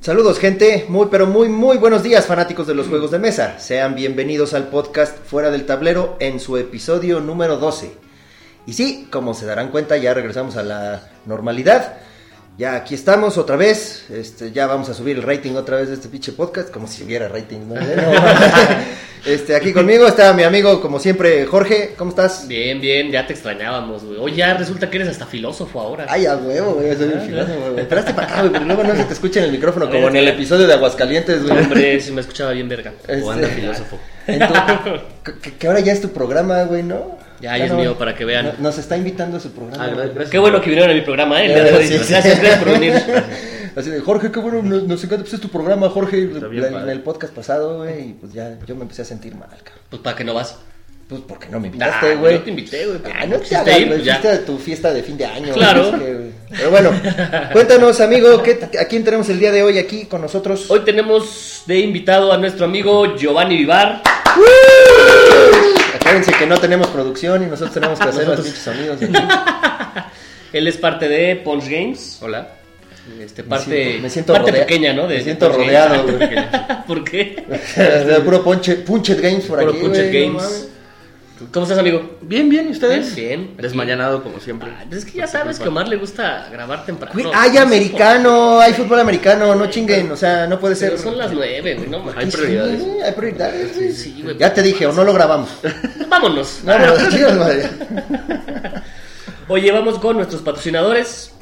Saludos gente, muy pero muy muy buenos días fanáticos de los juegos de mesa. Sean bienvenidos al podcast Fuera del Tablero en su episodio número 12. Y sí, como se darán cuenta, ya regresamos a la normalidad. Ya aquí estamos otra vez. Este, ya vamos a subir el rating otra vez de este pinche podcast, como si hubiera rating. ¿no? este, aquí conmigo está mi amigo, como siempre, Jorge. ¿Cómo estás? Bien, bien, ya te extrañábamos, güey. Hoy ya resulta que eres hasta filósofo ahora. Ay, a huevo, güey. Soy un filósofo, güey. Esperaste para acá, güey, porque luego no se te escucha en el micrófono, como en el episodio de Aguascalientes, güey. Hombre, si me escuchaba bien verga. Este, O anda filósofo. entonces, que, que ahora ya es tu programa, güey, ¿no? Ya, Dios mío, para que vean. no- Nos está invitando a su programa. Ah, gracias. Qué bueno que vinieron a mi programa, ¿eh? Sí. Gracias, gracias por venir. Así de, Jorge, qué bueno, nos, nos encanta, pues es tu programa, Jorge, Está bien La- en el podcast pasado, güey, y pues ya, yo me empecé a sentir mal, cabrón. Pues para que no vas. Pues porque no me Nah, invitaste, güey. yo te invité, güey. Ah, no te hagas, ir, güey, ya. a tu fiesta de fin de año. Claro. que. Pero bueno, cuéntanos, amigo, ¿qué, ¿a quién tenemos el día de hoy aquí con nosotros? Hoy tenemos de invitado a nuestro amigo Giovanni Vivar. Acuérdense que no tenemos producción y nosotros tenemos que hacer los pinches sonidos. aquí. Él es parte de Punch Games. Hola. Este, Me parte, siento- me siento parte rodea- pequeña, ¿no? De me siento rodeado, güey. ¿Por qué? De puro Punchet, Punchet Games por Puro aquí, Games. ¿Cómo estás, amigo? Bien, bien, ¿y ustedes? Bien, bien. Desmañanado como siempre. Ah, pues es que ya sabes que a Omar le gusta grabar temprano. Güey, hay americano, hay fútbol americano, no chinguen, o sea, no puede ser. Pero son las nueve, güey, no Hay mames. prioridades. Sí, hay prioridades. güey. Sí, güey. Ya te dije, o no lo grabamos. Vámonos. No, no, chicos, madre. Oye, vamos con nuestros patrocinadores.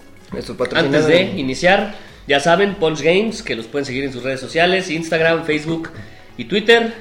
Antes de iniciar, ya saben, Punch Games, que los pueden seguir en sus redes sociales, Instagram, Facebook y Twitter.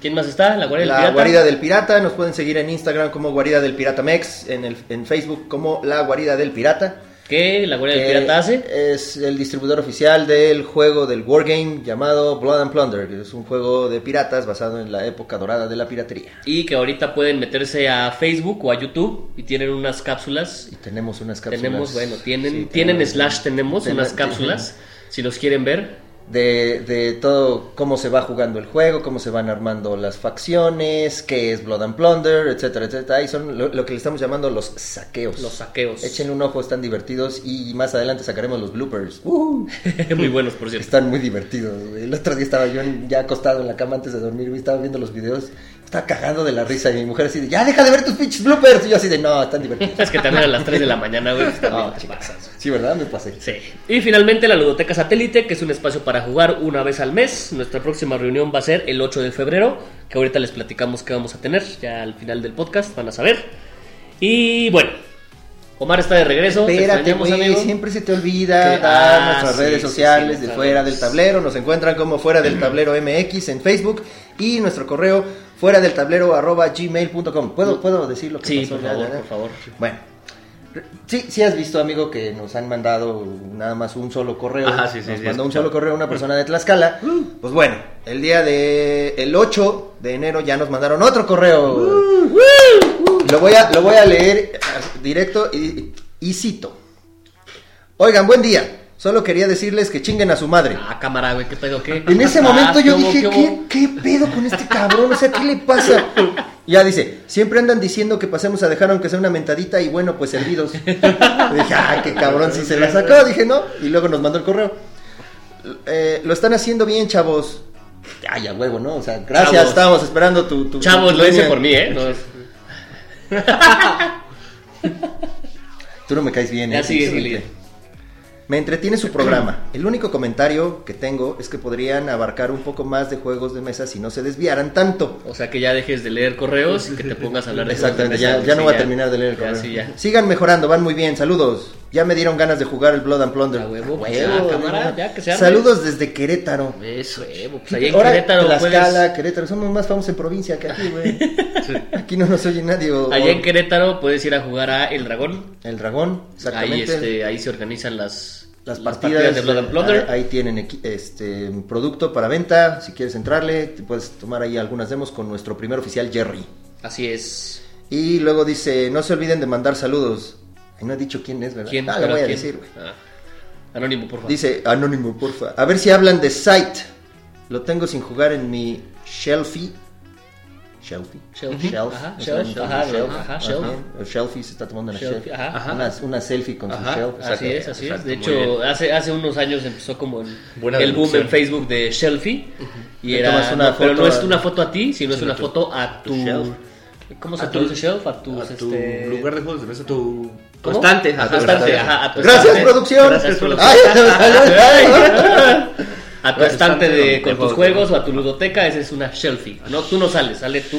¿Quién más está? La Guardia del La Pirata. Guarida del Pirata, nos pueden seguir en Instagram como Guarida del Pirata Mex, en, el, en Facebook como La Guarida del Pirata. ¿Qué la Guardia del que Pirata hace? Es el distribuidor oficial del juego del Wargame llamado Blood and Plunder, que es un juego de piratas basado en la época dorada de la piratería. Y que ahorita pueden meterse a Facebook o a YouTube y tienen unas cápsulas. Y tenemos unas cápsulas. Tenemos, bueno, tienen, Sí, tienen tenemos- slash tenemos Ten- unas ten- cápsulas. Si los quieren ver, de, de todo cómo se va jugando el juego, cómo se van armando las facciones, qué es Blood and Plunder, etcétera, etcétera. Ahí son lo, lo que le estamos llamando los saqueos. los saqueos. Échenle un ojo, están divertidos y más adelante sacaremos los bloopers. Uh, Muy buenos, por cierto. están muy divertidos. El otro día estaba yo ya acostado en la cama antes de dormir, güey, estaba viendo los videos, estaba cagando de la risa y mi mujer así de, ya deja de ver tus pinches bloopers. Y yo así de, no, están divertidos. Es que también a las 3 de la mañana, güey. No, chicas. pasas. Sí, ¿verdad? Me pasé. Sí. Y finalmente la Ludoteca Satélite, que es un espacio para jugar una vez al mes. Nuestra próxima reunión va a ser el 8 de febrero, que ahorita les platicamos qué vamos a tener, ya al final del podcast van a saber. Y bueno, Omar está de regreso. te Espérate, güey, siempre se te olvida dar Ah, nuestras sí, redes sociales sí, de Fuera del Tablero. Nos encuentran como Fuera del Tablero MX en Facebook y nuestro correo fuera del tablero arroba gmail.com. ¿Puedo, ¿Puedo decir lo que Sí, pasó? por favor, por favor. Bueno, sí, sí has visto, amigo, que nos han mandado nada más un solo correo. Ajá, sí, sí, Nos sí, mandó un solo correo una persona de Tlaxcala. Pues bueno, el día de el 8 de enero ya nos mandaron otro correo. Lo voy a, lo voy a leer directo y, y cito. Oigan, buen día. Solo quería decirles que chinguen a su madre. Ah, cámara, güey, ¿qué pedo? ¿Qué? En ese Ah, momento yo ¿qué hubo, dije, qué ¿qué, hubo? ¿qué pedo con este cabrón? O sea, ¿qué le pasa? Ya dice, siempre andan diciendo que pasemos a dejar aunque sea una mentadita y bueno, pues servidos. dije, ah, qué cabrón, si se la sacó. Dije, no. Y luego nos mandó el correo. Eh, lo están haciendo bien, chavos. Ay, a huevo, ¿no? O sea, gracias, Chavos. estábamos esperando tu... tu Chavos, tu lo hice por mí, ¿eh? No, Tú no me caes bien. Ya ¿eh? sigue. Me entretiene su programa. El único comentario que tengo es que podrían abarcar un poco más de juegos de mesa si no se desviaran tanto. O sea, que ya dejes de leer correos y que te pongas a hablar de Exactamente, juegos de ya, mesa, ya sí, no voy a terminar de leer el Ya, correo. ya. Sigan mejorando, van muy bien. Saludos. Ya me dieron ganas de jugar el Blood and Plunder. A huevo, pues, Huevo, ya, cámara, ¿no? ya, que se arme. Saludos desde Querétaro. Eso, huevo, pues allá en Ahora, Querétaro Tlaxcala, puedes... Querétaro, somos más famosos en provincia que aquí, güey. Aquí no nos oye nadie. o- Allá en Querétaro puedes ir a jugar a El Dragón. El dragón, exactamente. Ahí, este, ahí se organizan las, Las partidas, de Blood and Plunder. ah, Ahí tienen este producto para venta. Si quieres entrarle, te puedes tomar ahí algunas demos con nuestro primer oficial Jerry. Así es. Y luego dice, no se olviden de mandar saludos. No he dicho quién es, ¿verdad? ¿Quién? Ah, lo voy a quién? decir, güey. Ah, Anónimo, por favor. Dice, anónimo, porfa. A ver si hablan de Sight. Lo tengo sin jugar en mi Shelfie. Shelfie. Shelfie, Shelf. ajá, shelf, ajá, ajá, Shelfie se está tomando una Shelfie, shelf. ajá. Ajá. Una, una selfie con Ajá. su shelf. Así es, así es. De hecho, hace, hace unos años empezó como el, Buena el boom en. Facebook de Shelfie. Y Le era, tomas una no, pero foto no es una foto a ti, sino es una tu- foto a tu... tu shelf. ¿Cómo se A tu- traduce shelf? A tu... a tu este, lugar de juegos de mesa, tu ¿Cómo? constante. A tu ajá, constante, constante. ajá, Gracias, estante. producción. Gracias, producción. A tu estante de, con tus juegos. o a tu ludoteca, esa es una shelfie. No, tú no sales, sale tú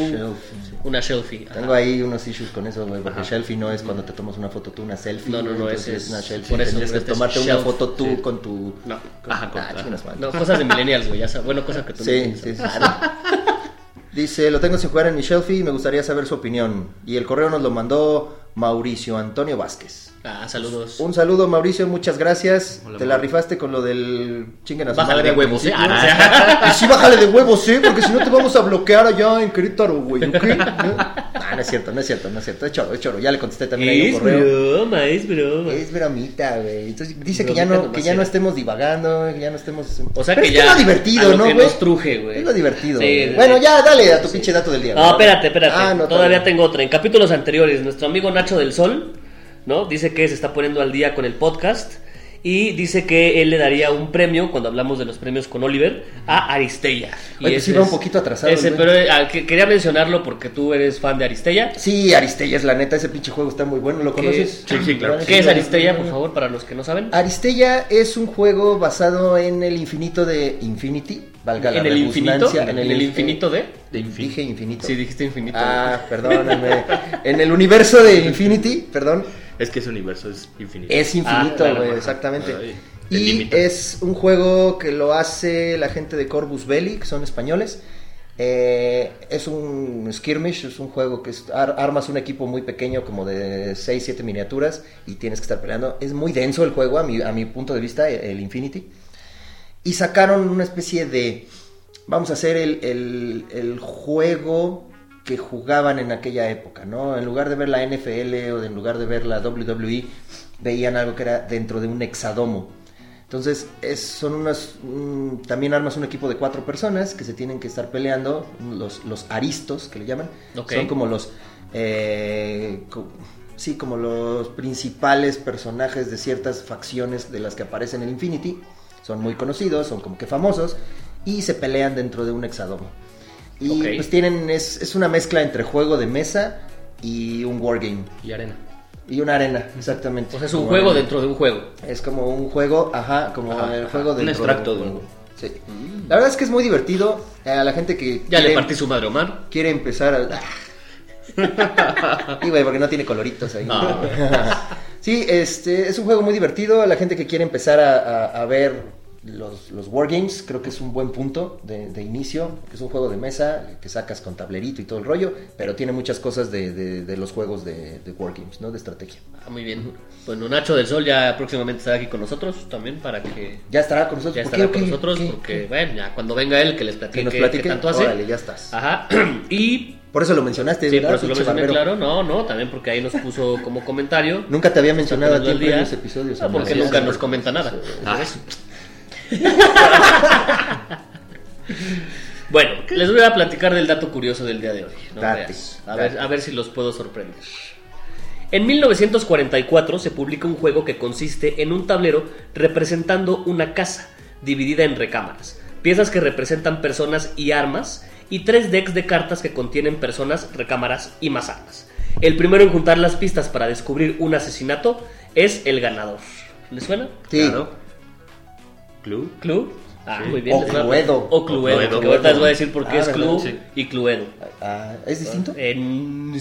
una shelfie. Ajá. Tengo ahí unos issues con eso, güey, porque selfie no es cuando te tomas una foto tú, una selfie. No, no, no, entonces es- una selfie. por eso, Tendrías que este es tomarte una foto tú con tu... No, con- Ajá, ah, no, cosas de millennials, güey. Ya sabes. Bueno, cosas que tú Sí, sí, sí. Dice, lo tengo sin jugar en mi shelfie y me gustaría saber su opinión. Y el correo nos lo mandó Mauricio Antonio Vázquez. Ah, saludos. Un saludo, Mauricio, muchas gracias. Hola, Te la rifaste con lo del chinguen a su Bájale madre de al huevos, ¿eh? principio. Ah. Y sí, bájale de huevos, ¿eh? Porque si no te vamos a bloquear allá en Querétaro, güey, ¿ok? Ah, no es cierto, no es cierto, no es cierto. Es choro, es choro. Ya le contesté también ahí Es un correo. broma, es broma. Es bromita, güey. Entonces dice que Bromita ya no, que ya no estemos divagando, que ya no estemos. O sea Pero que es ya. Es lo divertido, lo ¿no, que güey? nos truje, güey. Es lo divertido. Sí, güey. sí, bueno, sí. ya dale a tu pinche dato del día. No, güey. espérate, espérate. Ah, no, Todavía tengo otra. En capítulos anteriores, nuestro amigo Nacho del Sol, ¿no? Dice que se está poniendo al día con el podcast. Y dice que él le daría un premio, cuando hablamos de los premios con Oliver, a Aristella. Y Oye, pues sí ese va un poquito atrasado, Ese, güey. pero eh, ah, que- quería mencionarlo porque tú eres fan de Aristella. Sí, Aristella es la neta, ese pinche juego está muy bueno. ¿Lo ¿Qué- conoces? Sí, sí, claro. ¿Qué es Aristella, por favor, para los que no saben? Aristella es un juego basado en el infinito de Infinity, valga la ¿En el infinito? ¿En el infinito de? Dije infinito. Sí, dijiste infinito. Ah, perdóname. en el universo de Infinity, perdón, Es que ese universo es infinito. es infinito, Ah, claro, exactamente. Ay, y es un juego que lo hace la gente de Corvus Belli, que son españoles. Eh, es un skirmish, es un juego que es- ar- armas un equipo muy pequeño, como de 6, 7 miniaturas, y tienes que estar peleando. Es muy denso el juego, a mi, a mi punto de vista, el Infinity. Y sacaron una especie de. Vamos a hacer el, el- el juego que jugaban en aquella época, ¿no? En lugar de ver la NFL o de- en lugar de ver la WWE, veían algo que era dentro de un hexadomo. Entonces, es, son unas. también armas un equipo de cuatro personas que se tienen que estar peleando, los, los aristos que le llaman. Ok. Son como los. eh, co- sí, como los principales personajes de ciertas facciones de las que aparecen en Infinity. Son muy conocidos, son como que famosos. Y se pelean dentro de un hexadomo. Y pues tienen. Es, es una mezcla entre juego de mesa y un wargame. Y arena. Y una arena, exactamente. O sea, es un Como juego arena. dentro de un juego. Es como un juego, ajá, como Ajá, el ajá, juego un dentro extracto un de un juego. Sí. La verdad es que es muy divertido. eh, A la gente que Ya quiere, le partí su madre Omar. quiere empezar a... y güey, porque no tiene coloritos ahí. Ah. sí, este, es un juego muy divertido. A la gente que quiere empezar a, a- a ver los, los wargames, creo que es un buen punto de, de inicio. que Es un juego de mesa que sacas con tablerito y todo el rollo, pero tiene muchas cosas de, de- de los juegos de, wargames, ¿no? De estrategia. Ah, muy bien. Bueno, Nacho del Sol ya próximamente estará aquí con nosotros también para que Ya estará con nosotros. ya ¿Por estará qué? con ¿Qué? nosotros ¿Qué? porque, bueno, ya cuando venga él que les platique Que nos platique. qué tanto hace. Órale, ya estás. Ajá. Y Por eso lo mencionaste, sí, ¿verdad? por eso lo mencioné, barbero? claro, no, no, también porque ahí nos puso como comentario. Nunca te había mencionado a ti en previos episodios. Ah, porque nunca nos comenta nada. Ah, Bueno, les voy a platicar del dato curioso del día de hoy. ¿no? Date, a, ver, a ver si los puedo sorprender. En 1944 se publica un juego que consiste en un tablero representando una casa dividida en recámaras, piezas que representan personas y armas, y tres decks de cartas que contienen personas, recámaras y más armas. El primero en juntar las pistas para descubrir un asesinato es el ganador. ¿Les suena? Sí. Claro. Clue. ¿Clue? Ah, Sí. muy bien. O Cluedo. O Cluedo. O Cluedo. que ahorita les voy a decir por qué Ah, es Sí. y Cluedo. Ah, ¿Es distinto? En...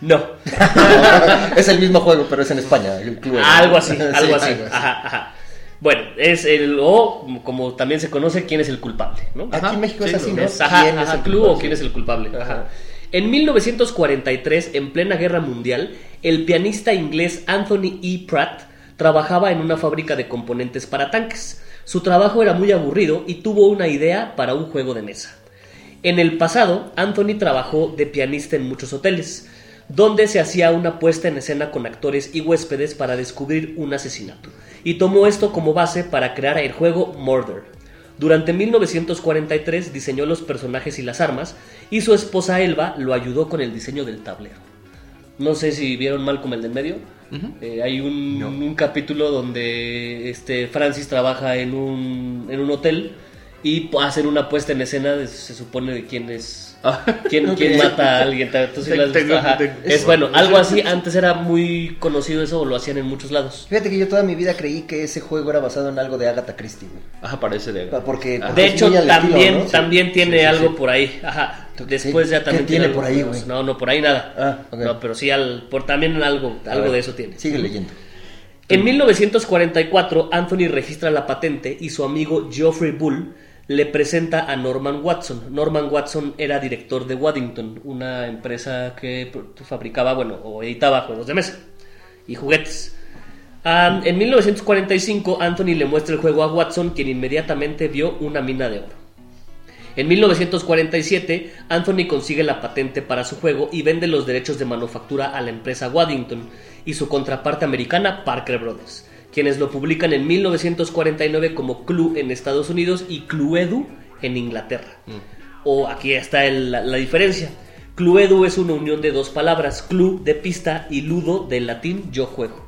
No. es el mismo juego, pero es en España. el club. algo así, Sí, algo así. Ajá, ajá. Bueno, es el o como también se conoce quién es el culpable, ¿no? Aquí en México es Sí, así, ¿no? Es, ajá, ¿Quién es el clue culpable? o quién es el culpable. Ajá. Ajá. En 1943, en plena guerra mundial, el pianista inglés Anthony E. Pratt trabajaba en una fábrica de componentes para tanques. Su trabajo era muy aburrido y tuvo una idea para un juego de mesa. En el pasado, Anthony trabajó de pianista en muchos hoteles, donde se hacía una puesta en escena con actores y huéspedes para descubrir un asesinato, y tomó esto como base para crear el juego Murder, Durante 1943 diseñó los personajes y las armas y su esposa Elba lo ayudó con el diseño del tablero. No sé si vieron Malcolm el del medio. Eh, hay un, No. un capítulo donde este Francis trabaja en un, en un hotel y hacen una puesta en escena, de- se supone de quién es... ¿Quién, mata a alguien? ¿Tú sí lo has visto? Tengo- Ajá. tengo- Es bueno, algo así. Antes era muy conocido eso, o lo hacían en muchos lados. Fíjate que yo toda mi vida creí que ese juego era basado en algo de Agatha Christie, güey. Ajá, parece de. Pa- Porque, porque De hecho, estilo, también, también tiene Sí, sí, algo sí. por ahí. Ajá. ¿Qué- Después ya qué también tiene algo por ahí, güey? No, no, por ahí nada. Ah, ok. No, pero sí, al, por, también algo, algo de eso tiene. Sigue leyendo. En 1944, Anthony registra la patente y su amigo Geoffrey Bull le presenta a Norman Watson. Norman Watson era director de Waddington, una empresa que fabricaba, bueno, o editaba juegos de mesa y juguetes. En 1945, Anthony le muestra el juego a Watson, quien inmediatamente vio una mina de oro. En 1947, Anthony consigue la patente para su juego y vende los derechos de manufactura a la empresa Waddington y su contraparte americana Parker Brothers, quienes lo publican en 1949 como Clue en Estados Unidos y Cluedo en Inglaterra. O aquí está el- la, la diferencia. Cluedo es una unión de dos palabras, clue de pista y ludo del latín yo juego.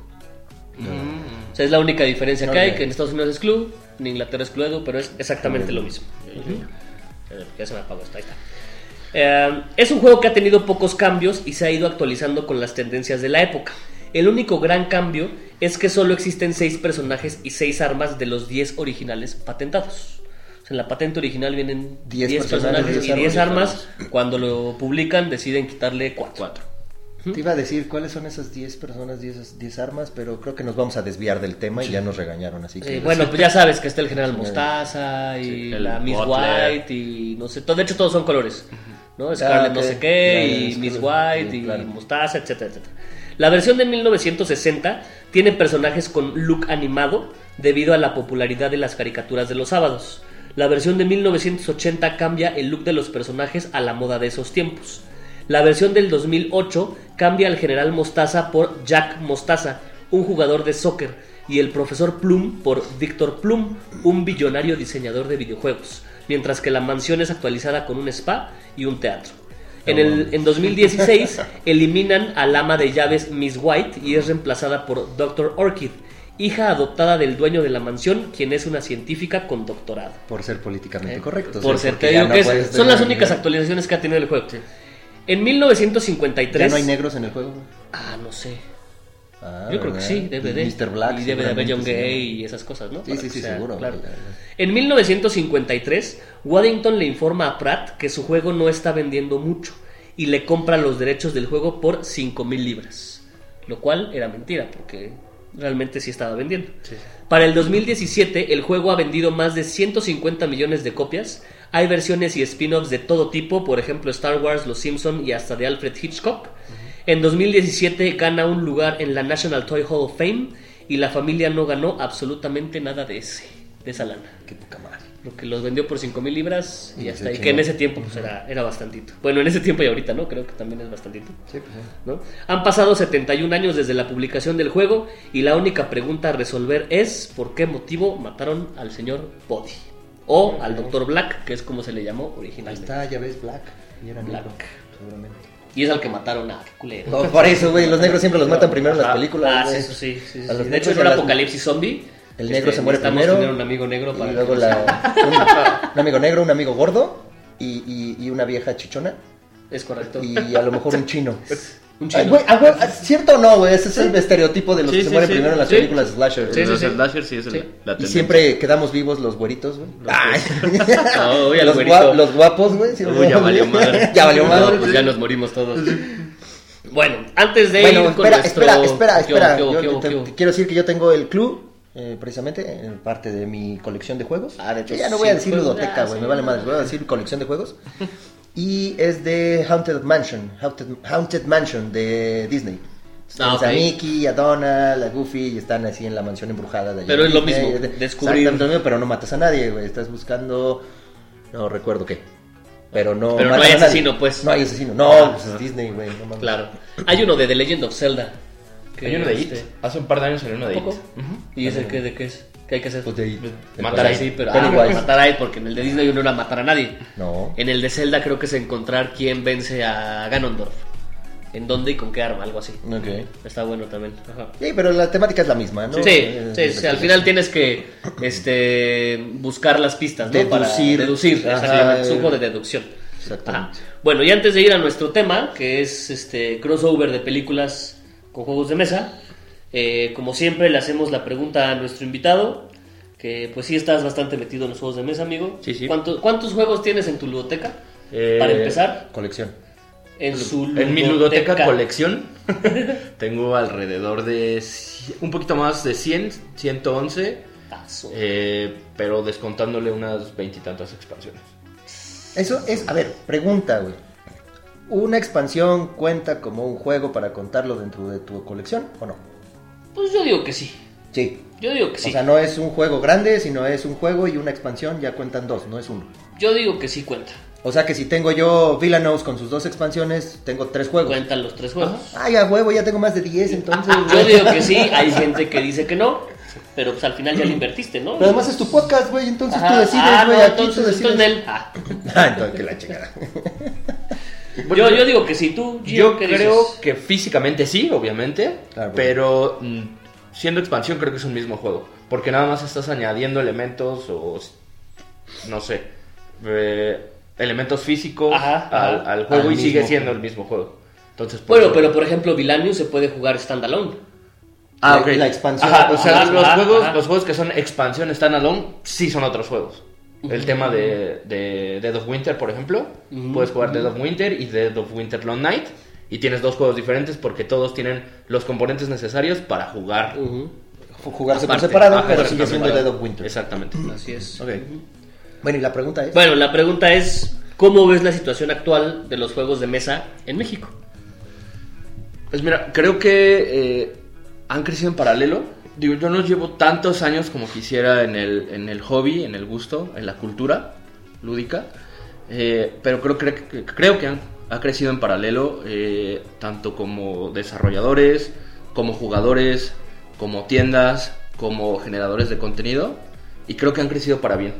O sea, es la única diferencia que hay, que en Estados Unidos es Clue, en Inglaterra es Cluedo, pero es exactamente lo mismo. Ya se me apagó esta, ahí está. Eh, es un juego que ha tenido pocos cambios y se ha ido actualizando con las tendencias de la época. El único gran cambio es que solo existen 6 personajes y 6 armas de los 10 originales patentados. O sea, en la patente original vienen 10 10, personajes, personajes 10 y 10 armas. armas. Cuando lo publican deciden quitarle 4. Cuatro. Te iba a decir cuáles son esas 10 personas, 10, 10 armas, pero creo que nos vamos a desviar del tema y ya nos regañaron, así que... bueno, pues ya sabes que está el general Mostaza y Sí, la Miss Butler. White y no sé, todo, de hecho todos son colores, ¿no? Scarlet Ah, no sé qué y Miss. White Sí, y claro. Mostaza, etcétera, etcétera. La versión de 1960 tiene personajes con look animado debido a la popularidad de las caricaturas de los sábados. La versión de 1980 cambia el look de los personajes a la moda de esos tiempos. La versión del 2008 cambia al general Mostaza por Jack Mostaza, un jugador de soccer, y el profesor Plum por Víctor Plum, un billonario diseñador de videojuegos, mientras que la mansión es actualizada con un spa y un teatro. En, el, en 2016 eliminan al ama de llaves Miss White y es reemplazada por Dr. Orchid, hija adoptada del dueño de la mansión, quien es una científica con doctorado. Por ser políticamente Eh, correctos. Por ser, te ya digo no que es- son las únicas actualizaciones que ha tenido el juego. En ¿Ya 1953. no hay negros en el juego? Ah, no sé. Ah, Yo creo que sí, debe de. Mr. Black. y debe de haber John Gay sí, y esas cosas, ¿no? Sí, Para sí, sí, sea, seguro. claro. En 1953, Waddington le informa a Pratt que su juego no está vendiendo mucho y le compra los derechos del juego por 5 mil libras. Lo cual era mentira, porque realmente sí estaba vendiendo. Para el 2017, el juego ha vendido más de 150 millones de copias. Hay versiones y spin-offs de todo tipo, por ejemplo Star Wars, Los Simpson y hasta de Alfred Hitchcock. En 2017 gana un lugar en la National Toy Hall of Fame y la familia no ganó absolutamente nada de ese, de esa lana. Qué poca madre. Lo que los vendió por 5 mil libras y está. Y chingó. que en ese tiempo pues era, era bastantito. Bueno, en ese tiempo y ahorita, ¿no? Creo que también es bastantito. Sí, pues sí. ¿no? Han pasado 71 años desde la publicación del juego y la única pregunta a resolver es por qué motivo mataron al señor Body o al Dr. Black, que es como se le llamó Ahí originalmente. está, ya ves, Black. Y era Black. negro, seguramente. Y es al que mataron a qué culero. No, por eso, güey, los negros siempre los matan primero en las películas. Ah, sí, güey. eso sí. De hecho, en un apocalipsis zombie. El negro este, se muere primero. tener un amigo negro para y luego la, un, un amigo negro, un amigo gordo y, y, y una vieja chichona. Es correcto. Y a lo mejor un chino. Un chino. Ay, güey, ah, güey, ¿Cierto o no, güey? Ese es el estereotipo de los Sí, que se mueren sí. primero en las Sí. películas slasher. Sí, sí, los slasher sí es el- la Y tendencia. siempre quedamos vivos los güeritos, güey. Ay. No, al los, güerito. gua- los guapos, güey. ¿sí Uy, no? ya valió madre. ya valió No, madre. pues ya nos morimos todos. Bueno, antes de Bueno, ir con espera, nuestro... espera, espera, ¿Qué hubo, espera. Yo qué hubo, te- quiero decir que yo tengo el club, eh, precisamente, en parte de mi colección de juegos. Ah, de hecho, ya no voy a decir juegos, ludoteca, ah, güey, me vale no. madre, voy a decir colección de juegos. Y es de Haunted Mansion, Haunted, Haunted Mansion de Disney. Ah, Tienes a. Mickey, a Donald, a Goofy y están así en la mansión embrujada de allá Pero es lo mismo, De- descubrir- Exactamente lo mismo, pero no matas a nadie, güey. Estás buscando. No recuerdo qué. Pero no. Pero no hay a nadie. asesino, pues. No hay asesino. No, Ah, pues es Disney, güey. no mames. Claro. Hay uno de The Legend of Zelda. Que, Hay uno de It. este, Hace un par de años salió uno de It. ¿Poco? Ujú. ¿Y ese qué, de qué es? ¿Qué hay que hacer? Pues de ahí. Matar a sí, pero ah, matar a él, porque en el de Disney uno era matar a nadie. No. En el de Zelda creo que es encontrar quién vence a Ganondorf. ¿En dónde y con qué arma? Algo así. Ok. Está bueno también. Ajá. Sí, pero la temática es la misma, ¿no? Sí, Eh, sí, sí, al final tienes que este, buscar las pistas, ¿no? Para Deducir. deducir, Ajá. exactamente, es un juego de deducción. Exactamente. Ajá. Bueno, y antes de ir a nuestro tema, que es este crossover de películas con juegos de mesa, eh, como siempre le hacemos la pregunta a nuestro invitado, que pues sí estás bastante metido en los juegos de mesa, amigo. Sí, sí. ¿Cuántos, cuántos juegos tienes en tu ludoteca? Eh, Para empezar, Colección. en su En mi ludoteca colección tengo alrededor de un poquito más de 100, 111, Tazo. eh, pero descontándole unas veintitantas expansiones. Eso es, a ver, pregunta, güey. ¿Una expansión cuenta como un juego para contarlo dentro de tu colección o no? Pues yo digo que sí. Sí. Yo digo que sí. O sea, no es un juego grande, sino es un juego y una expansión, ya cuentan dos, no es uno. Yo digo que sí cuenta. O sea que si tengo yo Villanos con sus dos expansiones, tengo tres juegos. Cuentan los tres juegos. Ay, a huevo, ya tengo más de 10, entonces. Yo digo que sí, hay gente que dice que no, pero pues al final ya le invertiste, ¿no? Pero además es tu podcast, güey, entonces Ajá. tú decides, Ah, güey, no, aquí entonces, tú decides. entonces él. Ah. Ah, entonces que la chingada. yo, yo digo que sí, tú, Gio, Yo ¿qué creo dices? que físicamente sí, obviamente, Claro, bueno. pero mm, siendo expansión creo que es un mismo juego, porque nada más estás añadiendo elementos o no sé, eh, elementos físicos Ajá, al, ajá. al juego Al y sigue siendo juego. el mismo juego. Entonces, por Bueno, pero por ejemplo, Vilanius se puede jugar standalone. Ah, La- ok. la expansión. Ajá, o sea, Ajá, los, ajá, juegos, ajá. los juegos que son expansión standalone sí son otros juegos. El tema de, de Dead of Winter, por ejemplo. Puedes jugar Dead of Winter y Dead of Winter Long Night. Y tienes dos juegos diferentes porque todos tienen los componentes necesarios para jugar. Jugarse por separado, Ajá, pero sigue siendo. Dead of Winter. Exactamente. Así es. Ok. Bueno, y la pregunta es. Bueno, la pregunta es, ¿cómo ves la situación actual de los juegos de mesa en México? Pues mira, creo que eh, han crecido en paralelo. Digo, yo no llevo tantos años como quisiera en el, en el hobby, en el gusto, en la cultura lúdica. Eh, pero creo, que- creo que han- ha crecido en paralelo, eh, tanto como desarrolladores, como jugadores, como tiendas, como generadores de contenido. Y creo que han crecido para bien.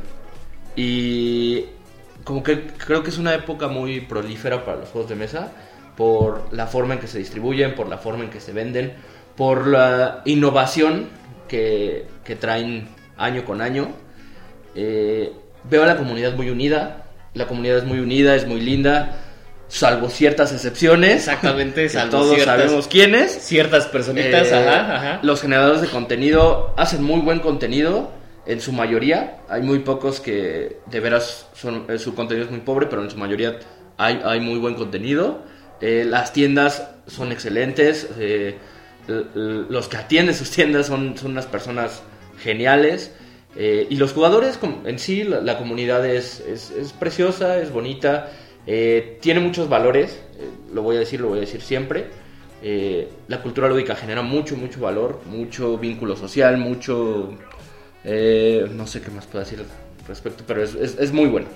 Y como que creo que es una época muy prolífera para los juegos de mesa por la forma en que se distribuyen, por la forma en que se venden, por la innovación que, que traen año con año. Eh, veo a la comunidad muy unida, la comunidad es muy unida, es muy linda, salvo ciertas excepciones. Exactamente, salvo todos ciertas- sabemos quiénes. Ciertas personitas, Eh, ajá, ajá. Los generadores de contenido hacen muy buen contenido, en su mayoría. Hay muy pocos que de veras son, eh, su contenido es muy pobre, pero en su mayoría hay, hay muy buen contenido. Eh, las tiendas son excelentes. eh, los que atienden sus tiendas son, son unas personas geniales. eh, y los jugadores en sí, la, comunidad es, es- preciosa, es bonita, eh, tiene muchos valores, eh, lo voy a decir, lo voy a decir siempre. La cultura lúdica genera mucho, mucho valor, mucho vínculo social, mucho... no sé qué más puedo decir al respecto, pero es, es- muy bueno.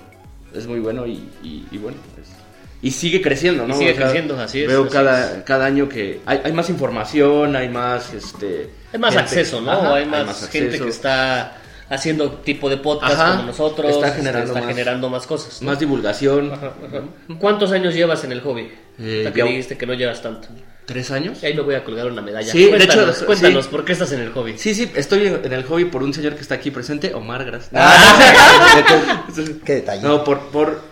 Es muy bueno y, y- bueno. es- y sigue creciendo, ¿no? Y sigue O sea, creciendo, así es, Veo así cada, cada año que hay, hay más información, hay más... Este, Hay más gente- acceso, ¿no? Ajá, hay, más gente acceso, que está haciendo tipo de podcast Ajá, como nosotros, está generando está más- generando más cosas. ¿no? Más divulgación. Ajá, ajá. ¿Cuántos años llevas en el hobby? Eh, Hasta que yo- dijiste que no llevas tanto. ¿Tres años? Y ahí me voy a colgar una medalla. Sí, de cuéntanos, hecho, cuéntanos, sí. ¿por qué estás en el hobby? Sí, sí, estoy en el hobby por un señor que está aquí presente, Omar, gracias. Ah, qué detalle. No, por, por...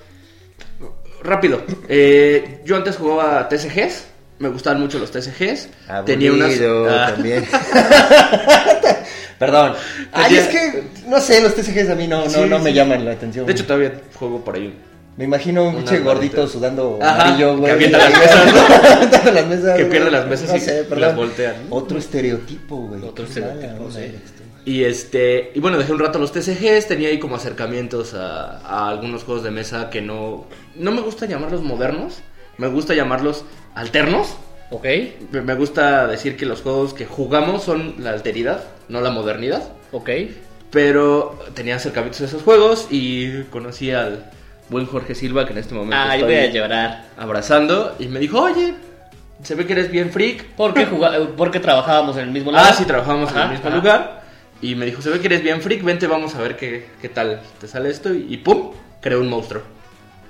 Rápido. Eh, yo antes jugaba TCGs. Me gustaban mucho los TCGs. Tenía unas... Ah, también. Perdón. Ay, es que, no sé, los TCGs a mí no, no, Sí, no me llaman la atención. De hecho, todavía juego por ahí. me imagino un pinche gordito sudando Ajá, amarillo, güey. que avienta las mesas, las mesas, Que pierde las mesas No y sé, las perdón. voltea, ¿no? Otro estereotipo, güey. Otro estereotipo, sí. Y este, y bueno, dejé un rato los TCGs, tenía ahí como acercamientos a, a algunos juegos de mesa que no, no me gusta llamarlos modernos, me gusta llamarlos alternos. ¿Ok? Me gusta decir que los juegos que jugamos son la alteridad, no la modernidad. ¿Ok? Pero tenía acercamientos a esos juegos y conocí al buen Jorge Silva, que en este momento Ay, estoy voy a llorar. abrazando, y me dijo, oye, se ve que eres bien freak. Porque, juga- porque trabajábamos en el mismo lugar. Ah, sí, trabajamos en Ajá, el mismo ajá. lugar. Y me dijo, se ve que eres bien freak, vente, vamos a ver qué, qué tal te sale esto. Y, y pum, creó un monstruo.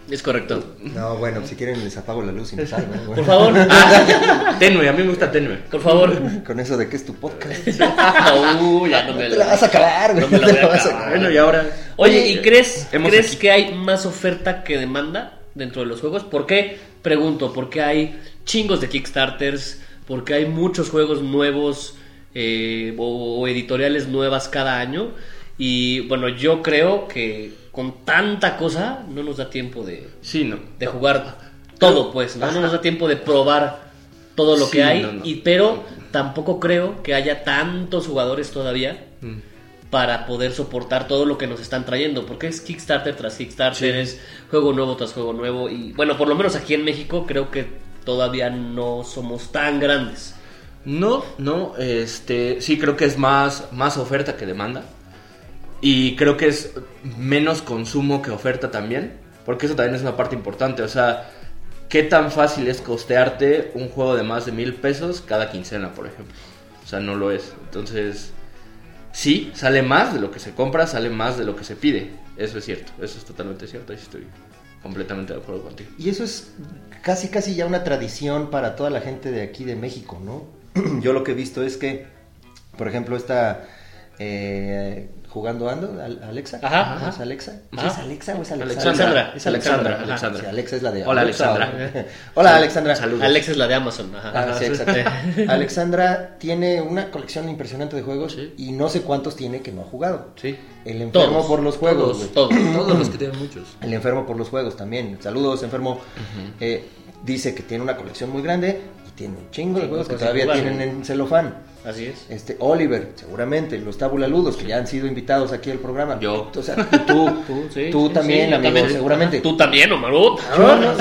Es correcto. No, bueno, si quieren les apago la luz y me salgo. ¿no? Por favor, Ah, tenue, a mí me gusta tenue. por favor. Con eso de que es tu podcast. Uh, ya no me Te la vas a acabar, güey. No me la te voy la a vas a acabar. Bueno, y ahora... Oye, ¿y crees, crees aquí. que hay más oferta que demanda dentro de los juegos? ¿Por qué? Pregunto, porque hay chingos de Kickstarters, porque hay muchos juegos nuevos eh, o, o editoriales nuevas cada año. Y bueno, yo creo que con tanta cosa no nos da tiempo de, Sí, no. de jugar todo, pues, ¿no? No nos da tiempo de probar todo lo Sí, que hay, no, no. Y, pero tampoco creo que haya tantos jugadores todavía Mm. para poder soportar todo lo que nos están trayendo, porque es Kickstarter tras Kickstarter, Sí. es juego nuevo tras juego nuevo, y bueno, por lo menos aquí en México creo que todavía no somos tan grandes. No, no, este, sí creo que es más, más oferta que demanda. Y creo que es menos consumo que oferta también. Porque eso también es una parte importante. O sea, ¿qué tan fácil es costearte un juego de más de mil pesos cada quincena, por ejemplo? O sea, no lo es. Entonces, sí, sale más de lo que se compra, sale más de lo que se pide. Eso es cierto, eso es totalmente cierto. Ahí estoy completamente de acuerdo contigo. Y eso es casi casi ya una tradición para toda la gente de aquí de México, ¿no? Yo lo que he visto es que, por ejemplo, esta eh, jugando ando, Al- Alexa. Ajá, ¿Es. Alexa? Ajá. ¿Es Alexa o es Alexa? Alexandra, Es Alexandra. Alexandra, Alexandra. Sí, Alexa es la de Hola, Alexa. Alexandra. Hola Alexandra. Saludos. Alex es la de Amazon, ajá. Ah, sí. Alexandra tiene una colección impresionante de juegos Sí. y no sé cuántos tiene que no ha jugado. Sí. El enfermo Todos, por los juegos. güey. todos, todos. Todos los que tienen muchos. El enfermo por los juegos también. Saludos, enfermo. Eh, dice que tiene una colección muy grande tiene un chingo de juegos que cosas todavía jugar, tienen ¿no? en celofán. Así es. Este, Oliver, seguramente, los tabulaludos que ya han sido invitados aquí al programa. Yo. O sea, tú, tú, sí, tú sí, también, sí, amigo, también. seguramente. Tú también, Omarut. Yo no-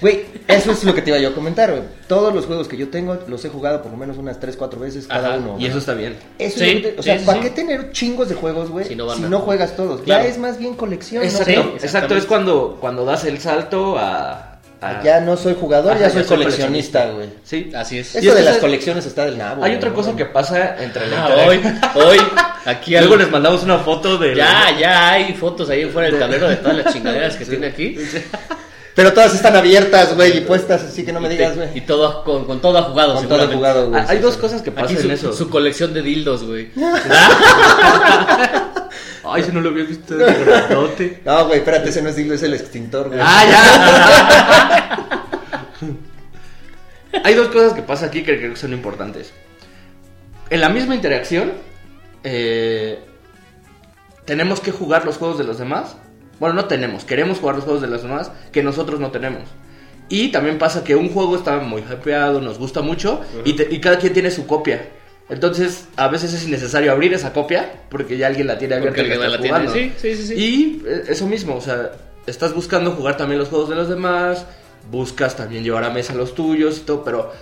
Güey, eso es lo que te iba yo a comentar, güey. Todos los juegos que yo tengo los he jugado por lo menos unas 3, 4 veces cada Ajá, uno. Y ¿no? eso está bien. Eso Sí, es lo que te- o sea, ¿para sí. qué tener chingos de juegos, güey? Si Si no no, juegas todos. Claro. Ya es más bien colección, ¿no? Exacto, Sí, exacto. Es cuando, cuando das el salto a. a- Ya no soy jugador, Ajá, ya soy coleccionista, güey. Sí. Así es. Y Eso es de las colecciones está del nabo. Hay otra ¿no? cosa que pasa entre la Ah, hoy, hoy, aquí al- Luego les mandamos una foto de. Ya, ya hay fotos ahí fuera del tablero de todas las chingaderas que tiene aquí. Pero todas están abiertas, güey, y puestas, así que no me digas, Y güey. todo con, con todo ha jugado, Con todo jugado, güey. Ah, Hay sí, dos sí. cosas que pasan en eso. su colección de dildos, güey. Ay, si no lo había visto de. No, güey, espérate, ese no es dildo, es el extintor, güey. ¡Ah, ya! Hay dos cosas que pasan aquí que creo que son importantes. En la misma interacción, eh, tenemos que jugar los juegos de los demás. Bueno, no tenemos, queremos jugar los juegos de los demás que nosotros no tenemos. Y también pasa que un juego está muy hypeado, nos gusta mucho, y, te- y cada quien tiene su copia. Entonces, a veces es innecesario abrir esa copia porque ya alguien la tiene abierta Porque alguien tiene. jugando. Sí, sí, sí, sí. Y eh, eso mismo, o sea, estás buscando jugar también los juegos de los demás, buscas también llevar a mesa los tuyos y todo, pero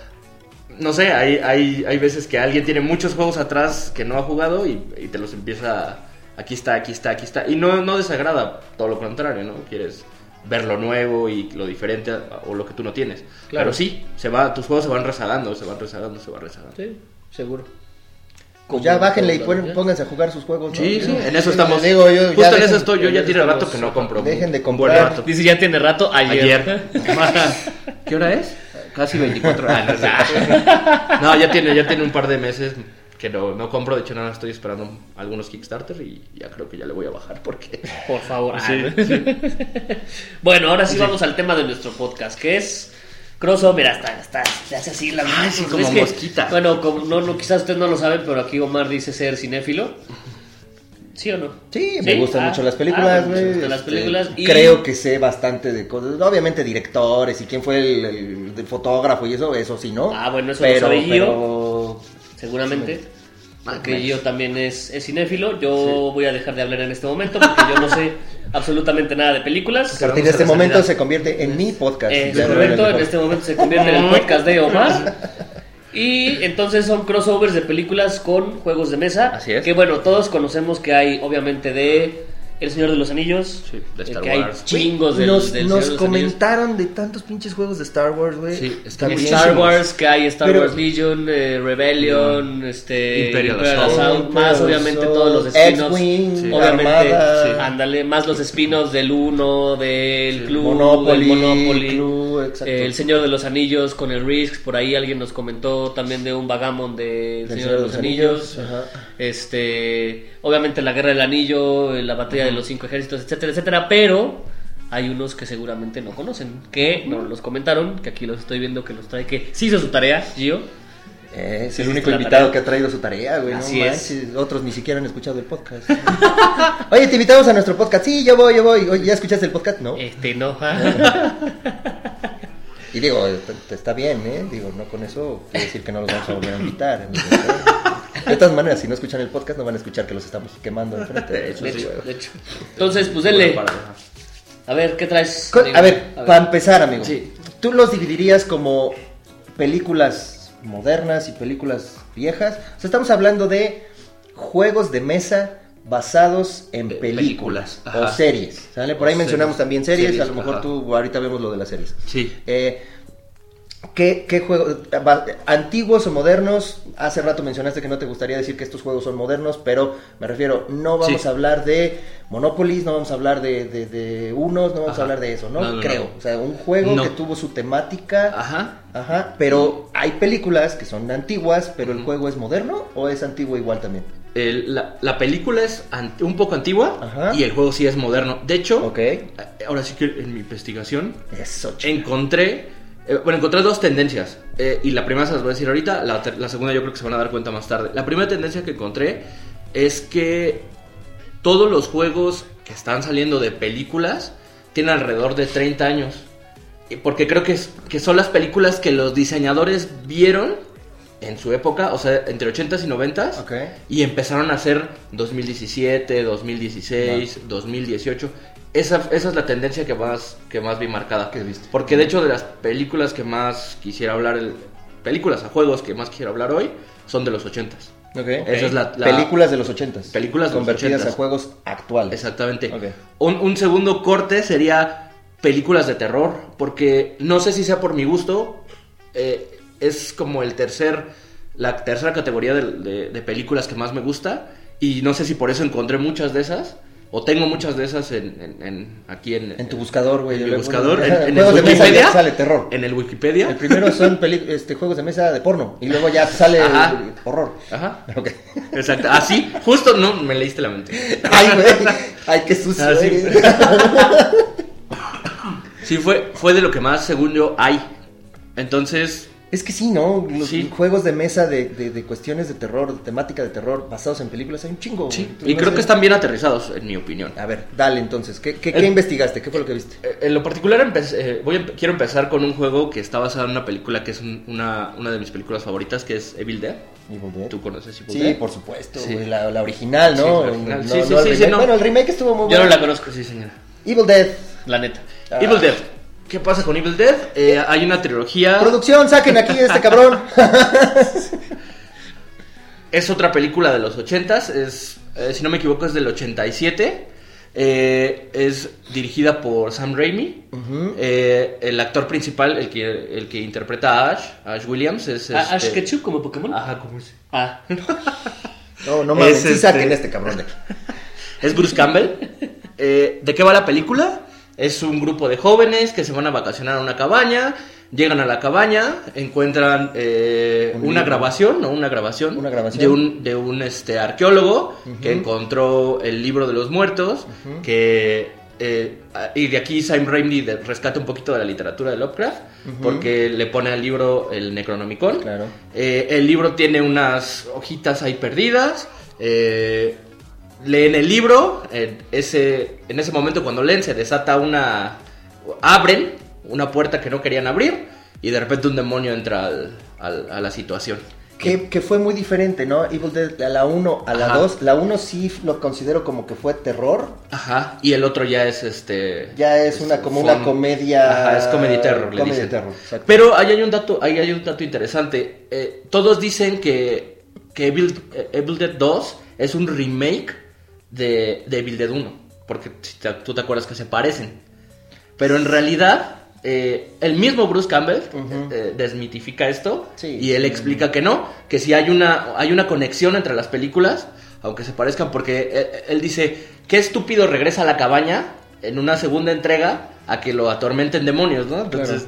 no sé, hay, hay, hay veces que alguien tiene muchos juegos atrás que no ha jugado y, y te los empieza, aquí está, aquí está, aquí está, y no, no desagrada, todo lo contrario, ¿no? Quieres ver lo nuevo y lo diferente o lo que tú no tienes. Claro. Pero sí, se va, tus juegos se van rezagando, se van rezagando, se van rezagando. Sí, seguro. Pues ya bájenle y pon- pónganse a jugar sus juegos, ¿no? Sí, sí, en eso estamos. Digo, yo, Justo en eso estoy, yo ya en tiene rato que no compro. Dejen de comprar. buen rato. Dice, ya tiene rato, ayer. Ayer. ¿Qué hora es? Casi 24 Ah, no, es cierto. no, ya tiene, ya tiene un par de meses que no, no compro. De hecho, nada, estoy esperando algunos Kickstarter y ya creo que ya le voy a bajar porque... Por favor. Sí, Ah, bueno, ahora sí, vamos al tema de nuestro podcast, que es crossover. Mira, está, está, se hace así la Ay, sí, Es como que, mosquita. Bueno, como, no, no, quizás ustedes no lo saben, pero aquí Omar dice ser cinéfilo. ¿Sí o no? Sí, me gustan Ah, mucho las ah, películas, me gustan las este, películas y- Creo que sé bastante de cosas. Obviamente directores y quién fue el, el- el fotógrafo y eso, eso sí, ¿no? Ah, bueno, eso lo pero, sabe Gio. pero- Seguramente. Porque o yo también es, es cinéfilo. Yo voy a dejar de hablar en este momento porque yo no sé absolutamente nada de películas. A partir de a este momento se convierte en mi podcast. Correcto, en el en este momento se convierte en el podcast de Omar. Y entonces son crossovers de películas con juegos de mesa. Así es. Que bueno, todos conocemos que hay obviamente de El Señor de los Anillos. Sí, de el Star que hay chingos del, nos, del nos Señor de los Anillos. comentaron de tantos pinches juegos de Star Wars, güey. Sí, está También- bien. Star Wars, que hay Star Pero- Wars Legion, eh, Rebellion, este, Imperial Imperial Assault. Más Imperial obviamente todos los spin-offs. Sí. Obviamente, sí. ándale, más los spin-offs del 1, del Sí. Club, Monopoly, del Monopoly, Club, eh, El Señor de los Anillos con el Risk, por ahí alguien nos comentó también de un Vagamon de El Del Señor de los Anillos. Ajá. Este, obviamente la Guerra del Anillo, eh, la batalla de los cinco ejércitos, etcétera, etcétera, pero hay unos que seguramente no conocen, que no los comentaron, que aquí los estoy viendo que los trae, que sí hizo su tarea, Gio. Eh, es el único invitado tarea. que ha traído su tarea, güey. Así no es. Otros ni siquiera han escuchado el podcast. Oye, te invitamos a nuestro podcast. Sí, yo voy, yo voy. Oye, ¿ya escuchaste el podcast? No. Este, no. Y digo, está bien, ¿eh? Digo, no con eso quiere decir que no los vamos a volver a invitar. De todas maneras, si no escuchan el podcast, no van a escuchar que los estamos quemando enfrente. De hecho, de hecho, de hecho. Entonces, pues denle. A ver, ¿qué traes? Amigo? A ver, para empezar, amigo. Sí. ¿Tú los dividirías como películas modernas y películas viejas? O sea, estamos hablando de juegos de mesa basados en De películas, películas, o series. ¿sale? Por ahí O mencionamos series. también series, Series, a lo mejor ajá. tú ahorita vemos lo de las series. Sí. Eh, ¿Qué, qué juegos, antiguos o modernos? Hace rato mencionaste que no te gustaría decir que estos juegos son modernos, pero me refiero, no vamos Sí. a hablar de Monopolis, no vamos a hablar de, de, de unos, no vamos Ajá. a hablar de eso, ¿no? No, no, Creo. no. O sea, un juego que tuvo su temática. Ajá. Ajá, pero hay películas que son antiguas, pero el juego es moderno o es antiguo igual también. El- la, la película es un poco antigua Ajá. y el juego sí es moderno. De hecho, eh, ahora sí que en mi investigación Eso, encontré, eh, bueno, encontré dos tendencias. eh, y la primera se las voy a decir ahorita, la, la segunda yo creo que se van a dar cuenta más tarde. La primera tendencia que encontré es que todos los juegos que están saliendo de películas tienen alrededor de 30 años. Porque creo que, es- que son las películas que los diseñadores vieron en su época, o sea, entre 80s y 90s. Ok. Y empezaron a hacer 2017, 2016, 2018. Esa, esa es la tendencia que más, que más vi marcada. ¿Qué viste? Porque de hecho de las películas que más quisiera hablar, el- películas a juegos que más quisiera hablar hoy, son de los 80s. Ok. Esa es la, la- Películas de los ochentas. Películas de los convertidas ochentas. a juegos actuales. Exactamente. Ok. Un, un segundo corte sería películas de terror, porque no sé si sea por mi gusto, eh, es como el tercer, la tercera categoría de, de- de películas que más me gusta, y no sé si por eso encontré muchas de esas, o tengo muchas de esas en, en- en- aquí en, En tu buscador, güey. en mi Luego- buscador, en, en el Wikipedia, sale terror. en el Wikipedia. El primero son este, juegos de mesa de porno. Y luego ya sale Ajá. el horror. Ajá. Ok. Exacto. Así, justo no me leíste la mente. Ay, güey. Ay, qué sucio. Ah, sí. eres. Sí, fue, fue de lo que más, según yo, hay. Entonces, Es que sí, ¿no? Los Sí. juegos de mesa de, de- de cuestiones de terror, de temática de terror, basados en películas, hay un chingo. sí. Y no creo sé. que están bien aterrizados, en mi opinión. A ver, dale entonces. ¿Qué, qué, El- qué investigaste? ¿Qué fue lo que viste? Eh, En lo particular, empe- eh, voy a quiero empezar con un juego que está basado en una película que es un- una, una de mis películas favoritas, que es Evil Dead. Evil Dead. ¿Tú conoces Evil Sí, Dead? por supuesto, Sí. güey, la, la original, ¿no? Sí, la original. No- Sí, no sí, el sí, sí, remake. no. Bueno, el remake estuvo muy Yo no bueno. la conozco, Sí, señora. Evil Dead. la neta. Ah. Evil Dead. ¿Qué pasa con Evil Dead? Eh, hay una trilogía. Producción, saquen aquí a este cabrón. Es otra película de los 80s, es, eh, si no me equivoco es del 87. Eh, es dirigida por Sam Raimi. Eh, el actor principal, el que, el que interpreta a Ash, Ash Williams, es... Ah, Ash este- Ketchum como Pokémon. Ajá, ¿cómo es? Ah. No, no mames, Es sí este- saquen a este cabrón de aquí. Es Bruce Campbell. Eh, ¿De qué va la película? Es un grupo de jóvenes que se van a vacacionar a una cabaña. Llegan a la cabaña, encuentran eh, Un una libro. grabación, ¿no? Una grabación, Una grabación. de un, de un este, arqueólogo que encontró el libro de los muertos. Que eh, Y de aquí Sam Raimi rescata un poquito de la literatura de Lovecraft. Porque le pone al libro el Necronomicon. Claro. Eh, el libro tiene unas hojitas ahí perdidas. eh, leen el libro. eh, ese, en ese momento, cuando leen, se desata una. Abren una puerta que no querían abrir. Y de repente un demonio entra al- al- a la situación. Que, que fue muy diferente, ¿no? Evil Dead a la 1, a la Ajá. 2. La 1 sí lo considero como que fue terror. Ajá. Y el otro ya es este. Ya es una como una comedia. Ajá, es comedy terror, le Comedy dicen. terror. Pero ahí hay un dato, ahí hay un dato interesante. Eh, todos dicen que, que Evil, eh, Evil Dead 2 es un remake de, de Evil Dead 1. porque si te- tú te acuerdas que se parecen. Pero en realidad, eh, el mismo Bruce Campbell Ujú. eh, desmitifica esto Sí. y él explica que no, que si hay una, hay una conexión entre las películas, aunque se parezcan, porque él, él dice, qué estúpido regresa a la cabaña en una segunda entrega a que lo atormenten demonios, ¿no? Entonces,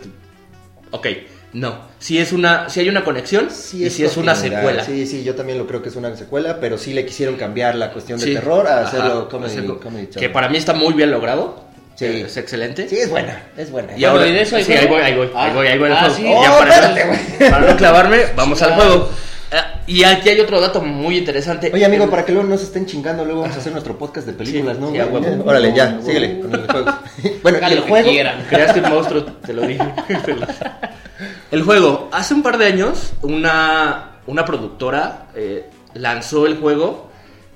ok, no, si es una, si hay una conexión Sí y si es una secuela. Sí, sí, yo también lo creo que es una secuela, pero sí le quisieron cambiar la cuestión de Sí. terror a Ajá, hacerlo comedy, hacerlo- comedy que para mí está muy bien logrado. Sí. eh, Es excelente. Sí, es buena, es buena. Y Bueno, ahora, ¿y de eso sí, ahí voy, ahí voy, Ah. ahí voy, ahí voy al Ah, juego. sí. Ya Oh, para, espérate, güey. para no clavarme, vamos al juego. Eh, y aquí hay otro dato muy interesante. Oye, amigo, El- para que luego no se estén chingando, luego vamos a hacer nuestro podcast de películas, Sí, ¿no? sí, güey? Órale, ya, síguele con el juego. bueno, el juego. quieran. Creaste un monstruo, te lo dije. el juego. Hace un par de años, una, una productora eh, lanzó el juego.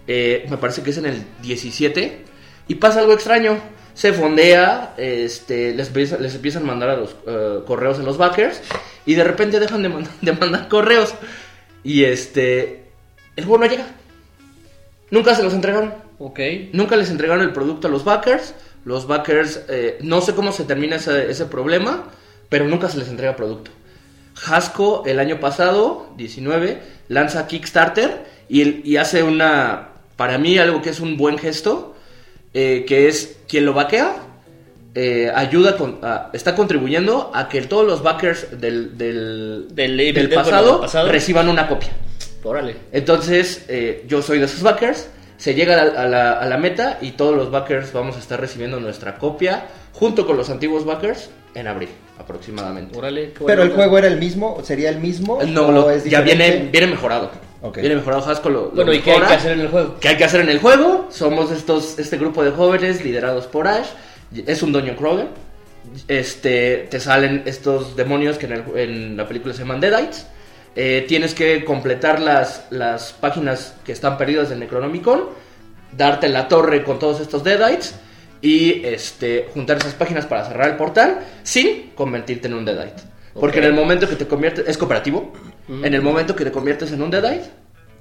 eh, me parece que es en el 17. Y pasa algo extraño. Se fondea, este, les, les empiezan a mandar a los eh, correos a los backers. Y de repente dejan de, mand- de mandar correos. Y este. El juego no llega. Nunca se los entregaron. Ok. Nunca les entregaron el producto a los backers. Los backers, eh, no sé cómo se termina ese, ese problema, pero nunca se les entrega producto. Hasco el año pasado, 19, lanza Kickstarter y, el- y hace una, para mí algo que es un buen gesto, eh, que es quien lo backea, eh, ayuda, con, a- está contribuyendo a que todos los backers del, del, Del del pasado, pasado. reciban una copia. Órale. Entonces, eh, yo soy de esos backers. Se llega a la, a la- a la meta y todos los backers vamos a estar recibiendo nuestra copia junto con los antiguos backers en abril aproximadamente. Órale. qué Pero el juego era el mismo, sería el mismo. No, o lo- es ya viene, viene mejorado. Ok. Viene mejorado Hasco lo, lo Bueno, ¿y qué hay mejora. que hacer en el juego? ¿Qué hay que hacer en el juego? Somos estos, este grupo de jóvenes liderados por Ash. Es un Dungeon Crawler. Este, te salen estos demonios que en, el- en la película se llaman Deadites. Eh, tienes que completar las, las páginas que están perdidas del Necronomicon. Darte la torre con todos estos Deadites. Y este, juntar esas páginas para cerrar el portal sin convertirte en un Deadite. Porque en el momento que te conviertes, es cooperativo. Ujú. En el momento que te conviertes en un Deadite,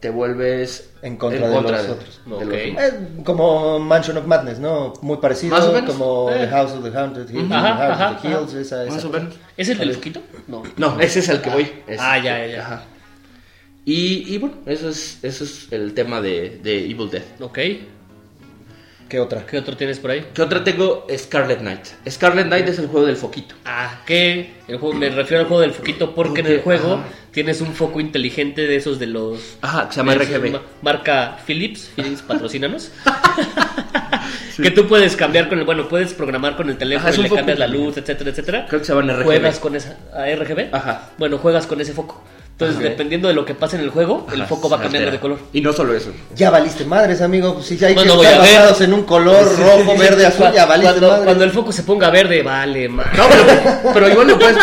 te vuelves En contra de los otros. de Ok. los Eh, como Mansion of Madness, ¿no? Muy parecido. Más o menos. Como Eh. The House of the Haunted Hill. Ajá, The House ajá, of the Hills, esa, esa. Más o menos. ¿Es el del foquito? No. No, ese es el que voy. Ese. Ah, ya, ya, ya. Ajá. Y, y bueno, eso es, eso es el tema de, de Evil Dead. Ok. ¿Qué otra? ¿Qué otro tienes por ahí? ¿Qué otra tengo? Scarlet Knight. Scarlet Knight es el juego del foquito. Ah, que el juego, me refiero al juego del foquito porque en el juego ajá. tienes un foco inteligente de esos de los Ajá, que se llama RGB. ma- Marca Philips, Philips patrocínanos. Que tú puedes cambiar con el, bueno, puedes programar con el teléfono, Ajá, y le cambias la luz, etcétera, etcétera. Creo que se llaman RGB. Juegas con esa a RGB. Ajá. Bueno, juegas con ese foco. Entonces, dependiendo de lo que pase en el juego, el Ajá, foco va se cambiando altera. de color. Y no solo eso. Ya valiste madres, amigo. Pues si hay Pues que estar basados en un color rojo, verde, azul, ya valiste cuando, madres. cuando el foco se ponga verde, vale, ma. No, pero, pero igual lo puedes,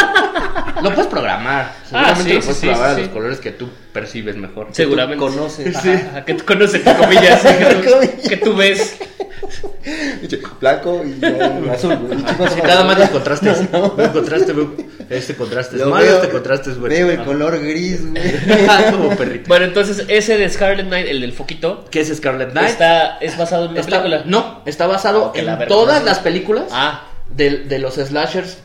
lo puedes programar. Seguramente Ah, sí, lo puedes sí, programar sí, a los colores que tú percibes mejor. Seguramente. conoces. Ajá, ajá, que tú conoces, entre comillas. que, tú, que tú ves. Blanco y eh, azul. güey. Sí, nada más los contrastes. Los contrastes, güey. Este contraste es Lo malo, veo- este contraste es bueno. Veo el color gris, güey. Como perrito. Bueno, entonces ese de Scarlet Knight, el del foquito, ¿Qué es Scarlet Knight? está, es basado en una Está- película. No, está basado que la en verga. todas las películas Ah, de, de los slashers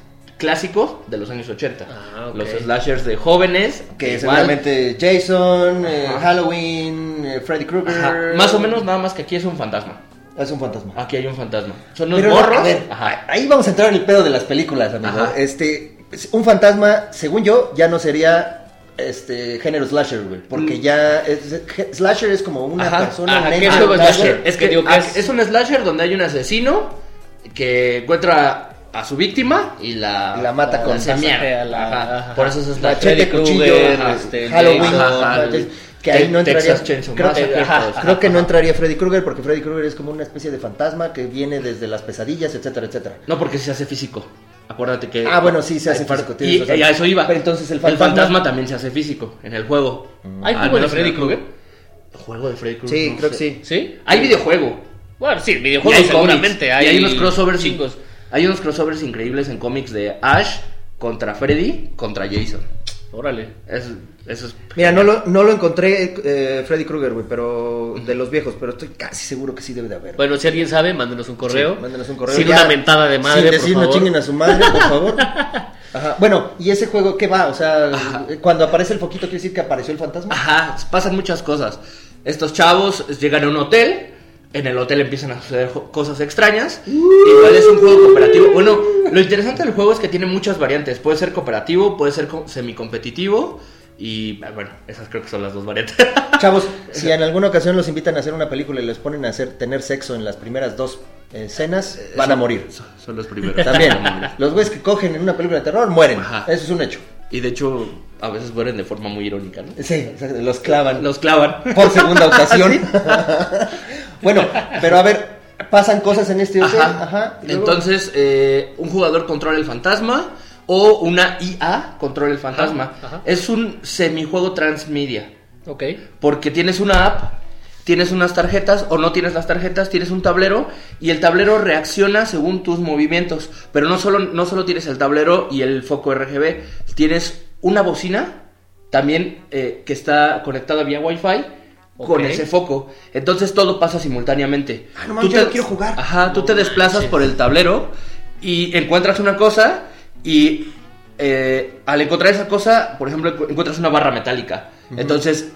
clásicos de los años 80. Ah. Los slashers de jóvenes. Que seguramente Jason, eh. Halloween, eh, Freddy Krueger. Más o menos, nada más que aquí es un fantasma. Es un fantasma. Aquí hay un fantasma. Son Pero morros. a ver, Ajá. ahí vamos a entrar en el pedo de las películas, amigo. Ajá. Este, un fantasma, según yo, ya no sería este género slasher, güey, porque ya es- je- slasher es como una Ajá, persona ajá, ¿qué es slasher. Es Que digo que es- es... un slasher donde hay un asesino que encuentra a su víctima y la, Y la mata con hace masacre mierda. la- Ajá. ajá. Por eso es. Machete, Freddy cuchillo, ajá, este, Halloween, ajá, ajá, que ahí no entraría. Creo, ajá, todos. creo que no entraría Freddy Krueger porque Freddy Krueger es como una especie de fantasma que viene desde las pesadillas, etcétera, etcétera. No, porque se hace físico. Acuérdate que. Ah, bueno, sí, se hace Hay físico, tienes Y, a eso iba. Pero entonces el el fantasma- fantasma también se hace físico en el juego. ¿Hay Al juego de Freddy. Krueger? ¿Juego de Freddy Krueger? Sí, No creo que sí. ¿Sí? Hay videojuego. Bueno, sí, videojuegos hay seguramente. y Hay, hay unos crossovers. chingos. Hay unos crossovers increíbles en cómics de Ash contra Freddy contra Jason. Órale. Es- eso es... Mira, no lo, no lo encontré eh, Freddy Krueger, güey, pero de los viejos, pero estoy casi seguro que sí debe de haber. Bueno, si alguien sabe, mándenos un correo. Sí, mándenos un correo. Sin Ya, una mentada de madre, Sin por decir no chinguen a su madre, por favor. Ajá. Bueno, ¿y ese juego qué va? O sea, cuando aparece el foquito, ¿quiere decir que apareció el fantasma? Ajá, pasan muchas cosas. Estos chavos llegan a un hotel, en el hotel empiezan a suceder cosas extrañas. Igual es un juego cooperativo. Bueno, lo interesante del juego es que tiene muchas variantes. Puede ser cooperativo, puede ser co- semicompetitivo. Y ah, bueno, esas creo que son las dos variantes. Chavos, si en alguna ocasión los invitan a hacer una película y les ponen a hacer tener sexo en las primeras dos escenas, van a morir. Son, son los primeros. También, los güeyes que cogen en una película de terror mueren. Ajá. Eso es un hecho. Y de hecho, a veces mueren de forma muy irónica, ¿no? Sí, los clavan. Los clavan. por segunda ocasión. bueno, pero a ver, pasan cosas en este hotel. Ajá. Ajá. Entonces, eh, un jugador controla el fantasma o una IA controla el fantasma. Ajá, ajá. Es un semijuego transmedia. Ok. Porque tienes una app, tienes unas tarjetas o no tienes las tarjetas, tienes un tablero y el tablero reacciona según tus movimientos. Pero no solo, no solo tienes el tablero y el foco RGB, tienes una bocina también eh, que está conectada vía Wi-Fi con ese foco. Entonces todo pasa simultáneamente. Ah, no mames, yo no quiero jugar. Ajá, tú te desplazas por el tablero y encuentras una cosa y eh, al encontrar esa cosa, por ejemplo, encu- encuentras una barra metálica. Entonces,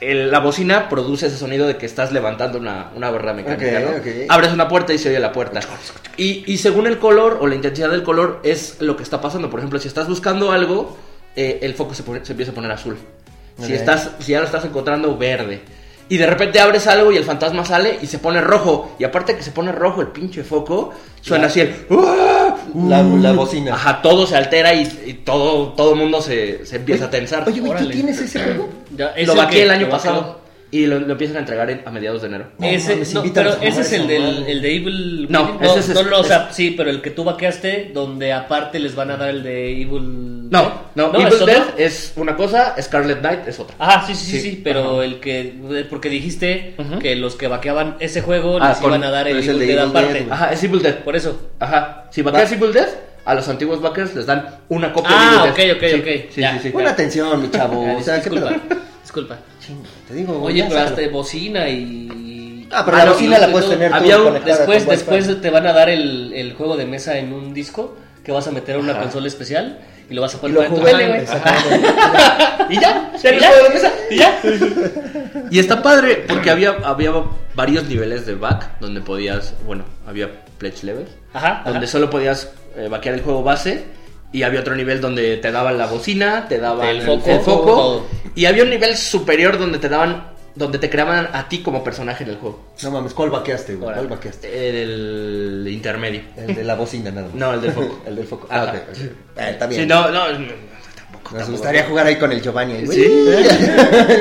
el- la bocina produce ese sonido de que estás levantando una, una barra mecánica. ¿no? Abres una puerta y se oye la puerta. Y, y según el color o la intensidad del color es lo que está pasando. Por ejemplo, si estás buscando algo, eh, el foco se, pone- se empieza a poner azul. Si, estás, si ya lo estás encontrando, verde. Y de repente abres algo y el fantasma sale y se pone rojo. Y aparte que se pone rojo el pinche foco, suena así el... "¡Ah! La, la bocina. Ajá, todo se altera y, y todo todo el mundo se, se empieza a tensar. Oye, güey, ¿tú tienes ese juego? Ya, es lo vaqué el año pasado y lo, lo empiezan a entregar en- a mediados de enero. No Ese, mames, no, invítanos pero ese es el, del, el de Evil. No, ese es- no, no, o es- sea, sí, pero el que tú vaqueaste, donde aparte les van a dar el de Evil. No, no, ¿es Evil? Dead es una cosa, Scarlet Knight es otra. Ajá, sí, sí, sí, Sí, sí, pero ajá. el que. Porque dijiste que los que vaqueaban ese juego Ah, les con- iban a dar el es el Evil de Dead Evil aparte. Dead, güey. Ajá, es Evil Dead. Por eso. Ajá, si vaqueas Evil Dead, a los antiguos backers les dan una copia Ah, de Evil ok, ok, Sí, ok, Sí, ya. sí, sí. Pon atención, mi chavo. O sea, ¿qué disculpa, pedo? disculpa. Chinga, te digo. Oye, pero hasta bocina y. Ah, pero Ah, la no, bocina la puedes tener tú Había un- Después, después te van a dar el, el juego de mesa en un disco que vas a meter a una Ajá. consola especial y lo vas a Y lo jugué, exactamente. Y ya, ¿Y ya? y ya. Y está padre porque había, había varios niveles de back donde podías, bueno, había pledge levels, Ajá, ajá. donde solo podías eh, vaquear el juego base y había otro nivel donde te daban la bocina, te daban El el, foco, el foco, todo. y había un nivel superior donde te daban, donde te creaban a ti como personaje en el juego. No mames, ¿cuál vaqueaste, güey? ¿Cuál vaqueaste? El intermedio. El de la bocina, nada más. No, el del foco. el del foco. Ah, Ajá. ok. ok. Ah, está bien. Sí, no, no, no, tampoco. Nos tampoco. gustaría jugar ahí con el Giovanni. güey. Sí.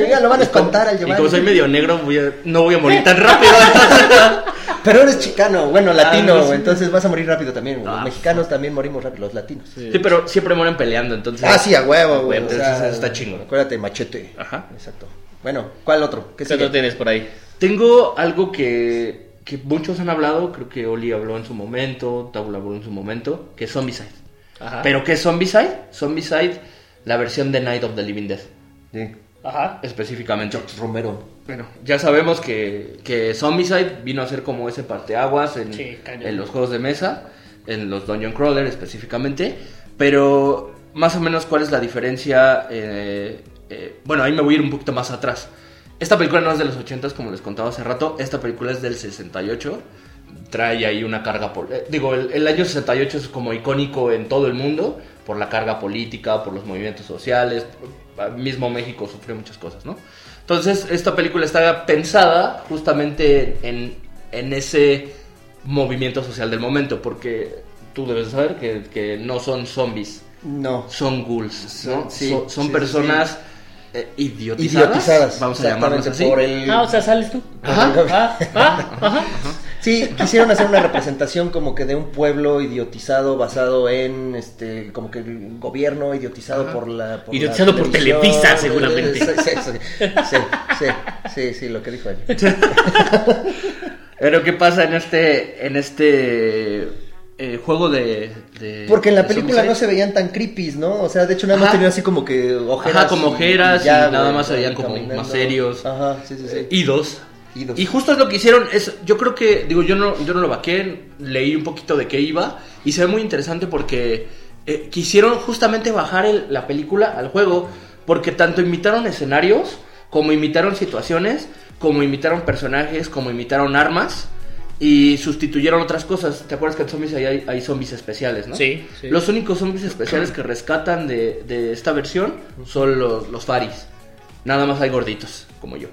ya lo van a espantar al Y Giovanni. como soy medio negro, voy a- no voy a morir tan rápido. Pero eres chicano, bueno, latino, Ah, no, sí. entonces vas a morir rápido también. güey. Los Ah, mexicanos también morimos rápido, los latinos. Sí, pero siempre mueren peleando, entonces. Ah, sí, a huevo, güey. o Entonces, sea, está chingón. Acuérdate, machete. Ajá. Exacto. Bueno, ¿cuál otro? ¿Qué ¿Qué otro tienes por ahí? Tengo algo que, que muchos han hablado, creo que Oli habló en su momento, Taula habló en su momento, que es Zombicide. Ajá. ¿Pero qué es Zombicide? Zombicide, la versión de Night of the Living Dead, Sí. Ajá. específicamente. Romero. Bueno, ya sabemos que, que Zombicide vino a ser como ese parteaguas en, Sí, en los juegos de mesa, en los Dungeon Crawler específicamente, pero más o menos cuál es la diferencia, eh, eh, bueno, ahí me voy a ir un poquito más atrás. Esta película no es de los 80 como les contaba hace rato, esta película es del 68, trae ahí una carga, pol- eh, digo, el, el año 68 es como icónico en todo el mundo, por la carga política, por los movimientos sociales, mismo México sufrió muchas cosas, ¿no? Entonces, esta película está pensada justamente en, en ese movimiento social del momento, porque tú debes saber que, que no son zombies, No. son ghouls, ¿no? Sí, son, son sí, sí, personas eh, idiotizadas, Idiotizadas. vamos a llamarlos así. Por el... Ah, o sea, sales tú. Ajá. Ah, ah, ajá. Sí, quisieron hacer una representación como que de un pueblo idiotizado basado en este como que el gobierno idiotizado por la por Idiotizado la por televisión. Televisa, seguramente. Sí, sí, sí, sí, sí, sí, sí, lo que dijo él. Pero qué pasa en este, en este eh, juego de, de- Porque en la película no se veían tan creepy, ¿no? O sea, de hecho nada más Ajá. tenían así como que ojeras. Ajá, como ojeras y ya, nada más se veían como caminando. más serios. Ajá, sí, sí, sí. Eh, idos. Idos. Y justo es lo que hicieron. Es, yo creo que, digo, yo no, yo no lo vaqué, leí un poquito de qué iba. Y se ve muy interesante porque eh, quisieron justamente bajar el- la película al juego. Porque tanto imitaron escenarios, como imitaron situaciones, como imitaron personajes, como imitaron armas. Y sustituyeron otras cosas. ¿Te acuerdas que en zombies hay, hay zombies especiales, no? Sí, sí. Los únicos zombies especiales que rescatan de, de esta versión son los, los faris. Nada más hay gorditos, como yo.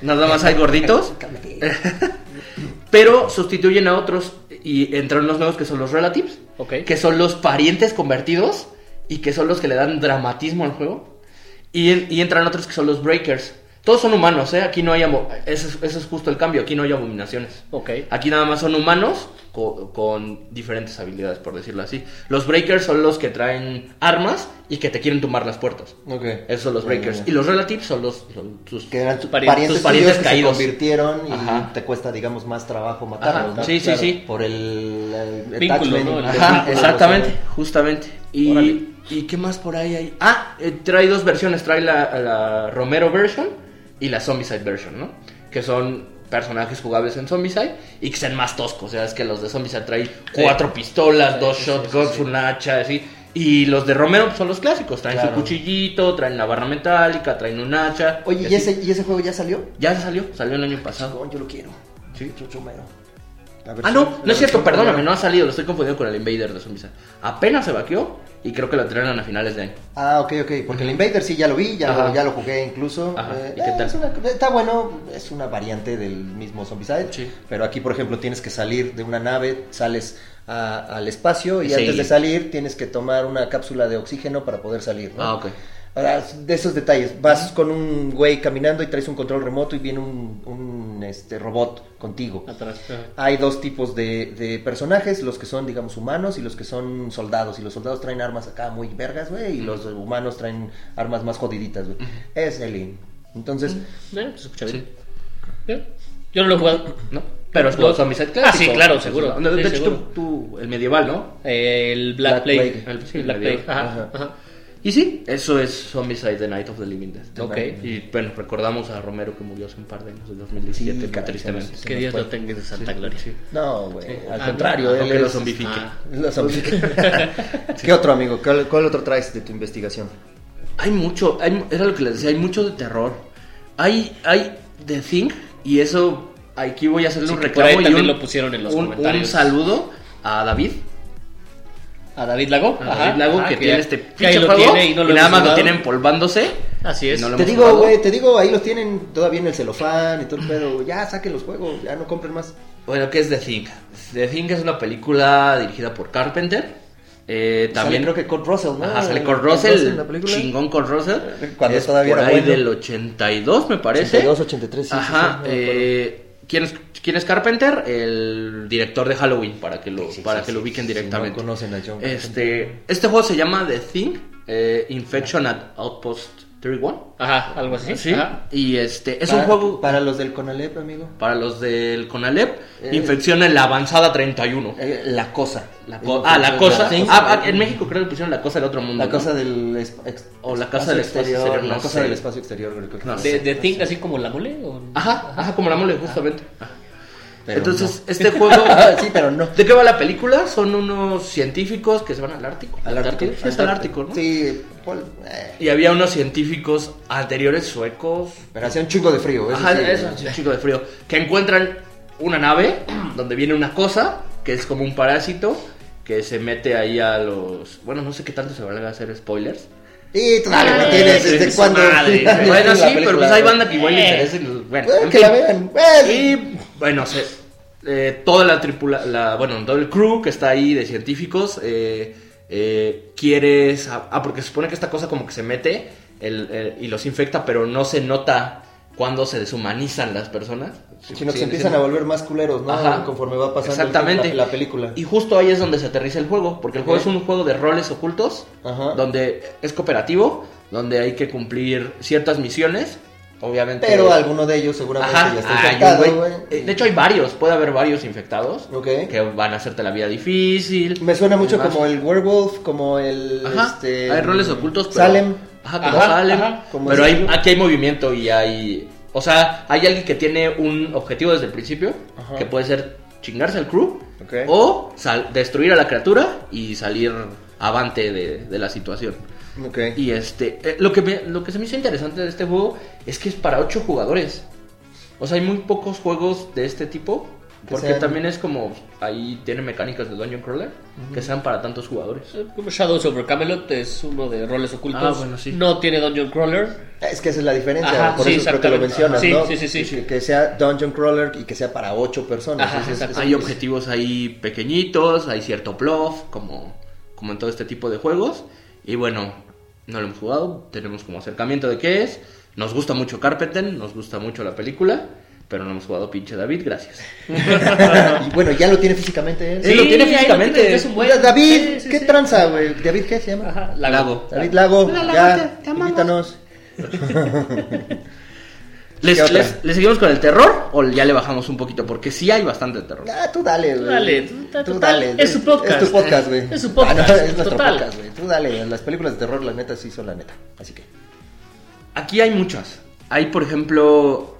Nada más hay gorditos. Pero sustituyen a otros y entran los nuevos que son los relatives. Ok. Que son los parientes convertidos y que son los que le dan dramatismo al juego. Y, y entran otros que son los breakers. Todos son humanos, ¿eh? Aquí no hay... Ese es, ese es justo el cambio. Aquí no hay abominaciones. Ok. Aquí nada más son humanos co- con, diferentes habilidades, por decirlo así. Los breakers son los que traen armas y que te quieren tumbar las puertas. Ok. Esos son los breakers. Y los relatives son los... son tus- Que eran tus parientes- parientes, tus parientes que caídos. se convirtieron y Ajá. te cuesta, digamos, más trabajo matarlos, ¿no? sí, sí, sí. Por el, el Vínculo, ¿no? el Ajá, vínculo, exactamente, o sea, justamente. Y, Órale. ¿Y qué más por ahí hay? Ah, eh, trae dos versiones. Trae la, la Romero version y la Zombicide version, ¿no? Que son personajes jugables en Zombicide y que sean más toscos. O sea, es que los de Zombicide traen cuatro pistolas, dos sí, shotguns, sí, sí. una hacha, así. Y los de Romero son los clásicos. Traen Claro. su cuchillito, traen la barra metálica, traen un hacha. Oye, y ¿y así. ese, ¿y ese juego ya salió? Ya salió, salió el año pasado. Chingón, yo lo quiero. Sí. Yo, yo mero. La Ah, no, no es cierto, perdóname, no ha salido, lo estoy confundiendo con el Invader de Zombicide. Apenas se vaqueó y creo que lo traen a finales de año. Ah, ok, ok, porque el Invader sí ya lo vi, ya, lo, ya lo jugué incluso. Ajá, Eh, ¿y qué tal? es una- está bueno, es una variante del mismo Zombicide. Sí. Pero aquí, por ejemplo, tienes que salir de una nave, sales a- al espacio y, antes de salir tienes que tomar una cápsula de oxígeno para poder salir. ¿no? Ah, ok. Ahora, de esos detalles, vas con un güey caminando y traes un control remoto y viene un, un, este, robot contigo. Atrás. Hay dos tipos de, de personajes, los que son, digamos, humanos y los que son soldados. Y los soldados traen armas acá muy vergas, güey, y los humanos traen armas más jodiditas, güey. Es el Entonces, pues, se escucha Sí. bien. Yo no lo he jugado. ¿no? Pero es No. los Zombicide Ah, sí, claro, seguro. De, de Sí, hecho, seguro. tú, tú- el medieval, ¿no? El Black, Black Plague. Plague. El- sí, El Black Plague. Ajá. ajá. Y sí, eso es Zombicide The Night of the Living Dead. Ok. Y bueno, recordamos a Romero que murió hace un par de años, en 2017, Sí, tristemente. Que Dios lo tenga de Santa Gloria. Sí. no, güey, al Ah, contrario, no, él que lo es- zombifique. Ah. lo zombifica. ¿Qué otro, amigo? ¿Cuál, cuál otro traes de tu investigación? Hay mucho, hay, era lo que les decía, hay mucho de terror. Hay, hay The Thing, y eso, aquí voy a hacerle Sí, un que por ahí reclamo y también un, lo pusieron en los un- comentarios. un saludo a David, A David Lago. a David Lago, que tiene este que ahí pinche lo juego tiene y no lo nada hemos más lo jugado. tiene empolvándose. Así es. y no Te digo, güey, te digo, ahí los tienen todavía en el celofán y todo el pedo. Ya saquen los juegos, ya no compren más. Bueno, ¿qué es The Thing? The Thing es una película dirigida por Carpenter. Eh, también Sale, creo que Kurt Russell, ¿no? Ajá, sale Kurt Kurt Russell, película. chingón Kurt Russell. Cuando es todavía por era ahí bueno. del 82, me parece. 82, 83, sí, sí, Ajá. sí, acuerdo. eh, ¿quién, es, ¿Quién es Carpenter? El director de Halloween, para que lo, Sí, para sí, que lo ubiquen directamente. no conocen a John este, este juego se llama The Thing, eh, Infection at Outpost 31. Ajá, algo así. Sí. Ajá. Y este, es Para- un juego Para los del Conalep, amigo. para los del Conalep, Eh. Infección en la avanzada 31. Eh, la cosa. La co- ah, la cosa. Ah, ah, en México creo que pusieron la cosa del otro mundo. La ¿no? cosa del ex- O la espacio casa del espacio exterior, La no cosa sé. del espacio exterior, creo que No. De, sé. de Think, así como la mole. ¿o? Ajá, ajá, como la mole, justamente. Pero Entonces, no. este juego. sí, pero no. ¿De qué va la película? Son unos científicos que se van al Ártico. Al Ártico. Sí, al Ártico, ¿no? Sí, Paul, eh, Y había unos científicos anteriores suecos. pero hacía un chingo de frío. eso Ajá, sí. eso, un chico de frío. Que encuentran una nave donde viene una cosa que es como un parásito que se mete ahí a los. Bueno, no sé qué tanto se van a hacer spoilers. Y Ay, no tienes desde su cuándo. bueno, sí, pero pues hay banda que igual le interesa. pues, Bueno, Bueno, en que fin. la vean. Bueno. Y bueno, se, eh, toda la tripula, la, bueno, todo el crew que está ahí de científicos eh, eh, quiere, ah, porque se supone que esta cosa como que se mete el- y los infecta, pero no se nota cuando se deshumanizan las personas. Sino que se empiezan a volver más culeros, ¿no? Ajá. Conforme va pasando Exactamente. la, la película. Y justo ahí es donde se aterriza el juego, porque el juego es un juego de roles ocultos, Ajá. donde es cooperativo, donde hay que cumplir ciertas misiones obviamente. Pero alguno de ellos seguramente Ajá, ya está hay un infectado, eh, De hecho, hay varios, puede haber varios infectados Ok. que van a hacerte la vida difícil. Me suena mucho como el werewolf, como el... Ajá, este, hay roles ocultos. Pero, Salem. Ajá, como Ajá, Salem. ajá, como pero hay, aquí hay movimiento y hay. O sea, hay alguien que tiene un objetivo desde el principio, que puede ser chingarse al crew Ok. o sal- destruir a la criatura y salir avante de, de la situación. Ok. Y este, eh, lo, que me- lo que se me hizo interesante de este juego es que es para 8 jugadores. O sea, hay muy pocos juegos de este tipo. Que Porque sean- también es como, ahí tiene mecánicas de Dungeon Crawler, que sean para tantos jugadores. Eh, Como Shadows over Camelot es uno de roles ocultos. Ah, bueno, sí. No tiene Dungeon Crawler. Es que esa es la diferencia, Ajá, por sí, eso creo que lo mencionas, Sí, ¿no? sí, sí, sí. Que, que sea Dungeon Crawler y que sea para ocho personas. Ajá, es- exacto. ese Hay es- objetivos ahí pequeñitos, hay cierto bluff, como, como en todo este tipo de juegos. Y bueno, no lo hemos jugado, tenemos como acercamiento de qué es. Nos gusta mucho Carpenter, nos gusta mucho la película, pero no hemos jugado pinche David, gracias. y bueno, ya lo tiene físicamente él. Sí, lo tiene físicamente. tiene, es un buen- David, sí, sí, ¿qué sí. tranza, güey? ¿David qué se llama? Ajá, Lago. Lago. David Lago, Hola, Lago, ya, te- te invítanos. ¿Les, seguimos con el terror o ya le bajamos un poquito? Porque sí hay bastante terror. Ah, tú dale, güey. dale, tú- tú total, dale. es su podcast. Es tu podcast, güey. Es su podcast, Ah, no, es nuestro total. podcast, güey. Tú dale. Las películas de terror, la neta, sí son la neta. Así que. Aquí hay muchas. Hay, por ejemplo,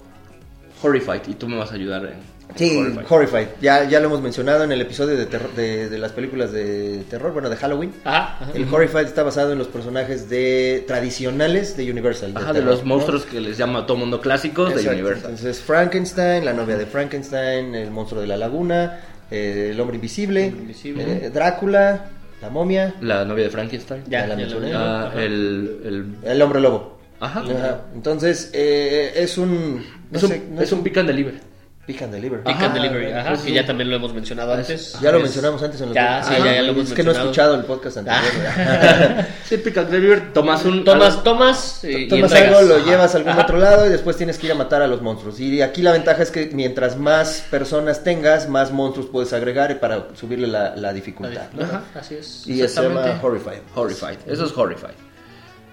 Horrified, y tú me vas a ayudar en Sí, Horrified. Horrified. Ya, ya lo hemos mencionado en el episodio de, terror- de, de las películas de terror, bueno, de Halloween. Ajá, ajá. El Horrified está basado en los personajes de tradicionales de Universal. Ajá, de terror, los ¿no? monstruos que les llama a todo mundo clásicos de. Universal. Entonces, Frankenstein, la novia de Frankenstein, el monstruo de la laguna, eh, el hombre invisible, El hombre invisible. eh, Drácula, la momia, La novia de Frankenstein. Ya, ya la ya mencioné. Ah, el, el- el hombre lobo. Ajá. Ajá. Entonces, eh, es un. no es un, sé, no es un pick and deliver. Pick and deliver. Pick and Delivery, ajá, pues que ya también lo hemos mencionado antes. Ya lo Es- mencionamos antes en los Ya, sí, ya, ya lo hemos Es que no he escuchado el podcast anterior. Ah. ¿verdad? Sí, pick and deliver, tomas un... Tomas, tomas y, Tomas algo, lo llevas a algún otro lado y después tienes que ir a matar a los monstruos. Y aquí la ventaja es que mientras más personas tengas, más monstruos puedes agregar para subirle la, la dificultad. ¿no? Ajá, así es. Y se llama. Horrified. Horrified, eso es Horrified.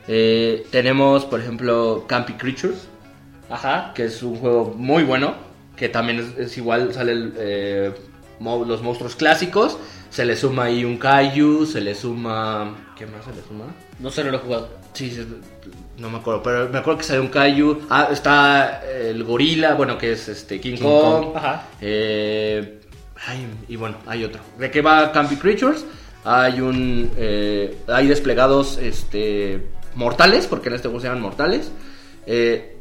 Eh, tenemos, por ejemplo, Campy Creatures, Ajá. que es un juego muy bueno, que también es, es igual, sale el, eh, mo- los monstruos clásicos, se le suma ahí un Kaiju, se le suma... ¿Qué más se le suma? No sé, no lo he jugado. Sí, sí, no me acuerdo, pero me acuerdo que sale un Kaiju. Ah, está el gorila, bueno, que es este King, King Kong. Kong. Ajá. Eh, ay, y bueno, hay otro. ¿De qué va Campy Creatures? Hay un. eh, hay desplegados este, mortales, porque en este juego se llaman mortales. Eh,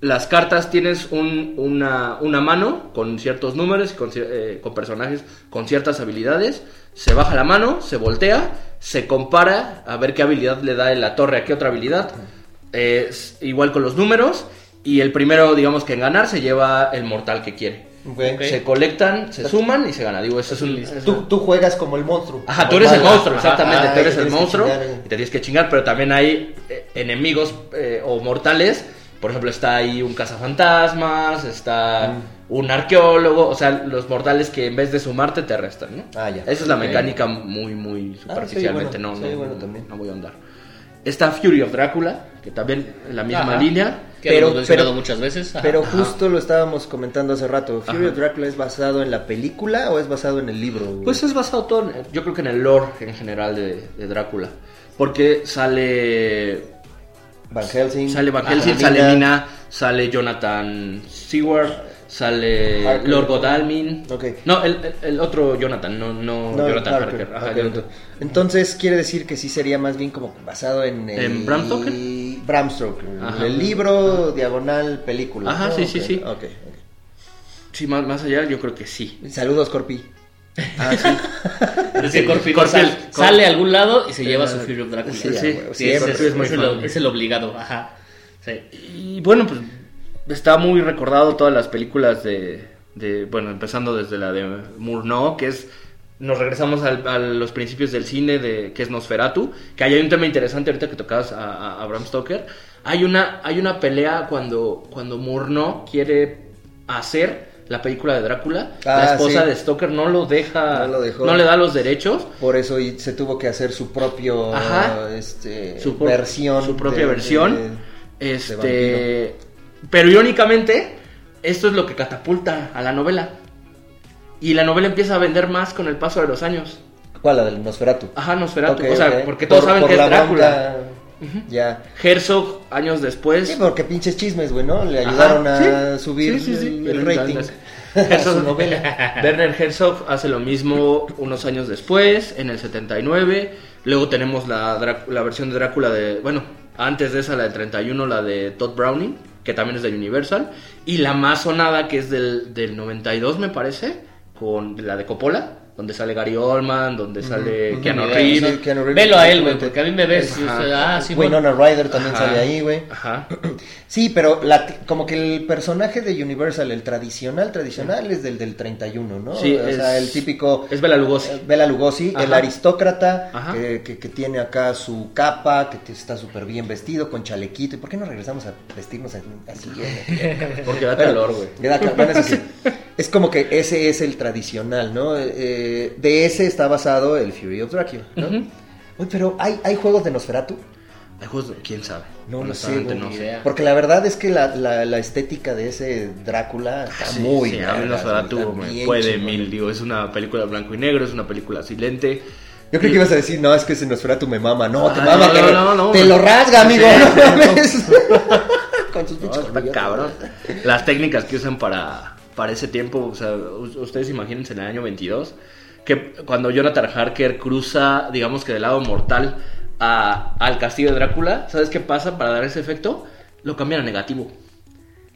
las cartas tienes un- una, una mano con ciertos números con, eh, con personajes con ciertas habilidades. Se baja la mano, se voltea, se compara a ver qué habilidad le da en la torre a qué otra habilidad. Eh, es igual con los números. Y el primero, digamos que en ganar, se lleva el mortal que quiere. Se colectan, se suman y se gana. Digo, eso es un. Tú, tú juegas como el monstruo. Ajá, tú eres el monstruo, exactamente. Ah, tú eres el monstruo chingar, eh. y te tienes que chingar, pero también hay eh, enemigos eh, o mortales. Por ejemplo, está ahí un cazafantasmas, está Mm. un arqueólogo. O sea, los mortales que en vez de sumarte te restan, ¿no? Ah, ya. Esa es la mecánica muy, muy superficialmente. bueno, no, sí, no, bueno, no- también. no voy a ahondar. Está Fury of Drácula, que también en la misma Ajá. línea. Que Pero- hemos mencionado pero- muchas veces. Ajá. Pero Ajá. justo lo estábamos comentando hace rato. ¿Fury of Dracula es basado en la película o es basado en el libro? güey? Pues es basado todo, en- yo creo que en el lore en general de, de Drácula. Porque sale Van Helsing. Sale Van. Helsing, sale Mina, sale Jonathan Seward, sale Harker. Lord Godalming. Ok. No, el, el- el otro Jonathan, no, no, No, Jonathan Harker. Harker. Ajá, Ok, Jonathan. Entonces quiere decir que sí sería más bien como basado en el... ¿En Bram Stoker? Bram Stoker. Ajá. El libro, diagonal, película. Ajá, ¿no? sí, sí, sí. Ok. Sí, más, más allá, yo creo que sí. Saludos, Corpi. Ah, sí. Es que Corpi sal- sale a algún lado y se lleva su Fury of Drácula. Sí, Sí, es, es el obligado. Ajá. Sí. Y bueno, pues está muy recordado todas las películas de, de bueno, empezando desde la de Murnau, que es, nos regresamos al- a, los principios del cine, de que es Nosferatu, que ahí hay un tema interesante ahorita que tocabas a, a- a Bram Stoker. Hay una, hay una pelea cuando, cuando Murnau quiere hacer la película de Drácula. Ah, la esposa sí. de Stoker no lo deja, No lo dejó. no le da los derechos. Por eso y se tuvo que hacer su propio Ajá. este, su versión. su propia de- versión de- de este Pero irónicamente, esto es lo que catapulta a la novela. Y la novela empieza a vender más con el paso de los años. ¿Cuál? La del Nosferatu. Ajá, Nosferatu. O sea, porque todos Por- saben por que es la Drácula. Ya. Herzog, años después. Sí, porque pinches chismes, güey, ¿no? Le Ajá, ayudaron a sí, subir sí, sí, sí. el, el rating Herzog- su novela. Werner Herzog hace lo mismo unos años después, en el 79. Luego tenemos la, la versión de Drácula de. Bueno, antes de esa, la del 31, la de Todd Browning, que también es de Universal. Y la más sonada, que es del, del 92, me parece, con la de Coppola, donde sale Gary Oldman, donde sale. Keanu Reeves. Sí, Keanu Reeves, Velo a él, güey, porque a mí me ves. ah, sí, bueno. Winona Ryder también Ajá. sale ahí, güey. Ajá. Sí, pero la, como que el personaje de Universal, el tradicional, tradicional, es del del 31, ¿no? Sí, o es- sea, el típico... Es Bela Lugosi. eh, Bela Lugosi, el aristócrata que, que- que tiene acá su capa, que está súper bien vestido, con chalequito. ¿Y por qué no regresamos a vestirnos así? Porque da calor, güey. bueno, sí. Es como que ese es el tradicional, ¿no? Eh, de ese está basado el Fury of Dracula, ¿no? Uy, pero ¿hay, ¿hay juegos de Nosferatu? Hay juegos de- ¿Quién sabe? No lo sé, güey. no sé. idea. Porque la verdad es que la, la, la estética de ese Drácula está Sí, muy sí, a mí Nosferatu me puede mil, digo, es una película blanco y negro, es una película silente. Yo creo que ibas a decir, no, es que ese Nosferatu me mama. No, te Ah, mama, no, te, no, no, no. te lo rasga, amigo. Sí, no mames. Con sus No, pinches está cabrón. Las técnicas que usan para, para ese tiempo, o sea, ustedes imagínense en el año 22, que cuando Jonathan Harker cruza, digamos que del lado mortal a- al castillo de Drácula, ¿sabes qué pasa para dar ese efecto? Lo cambian a negativo.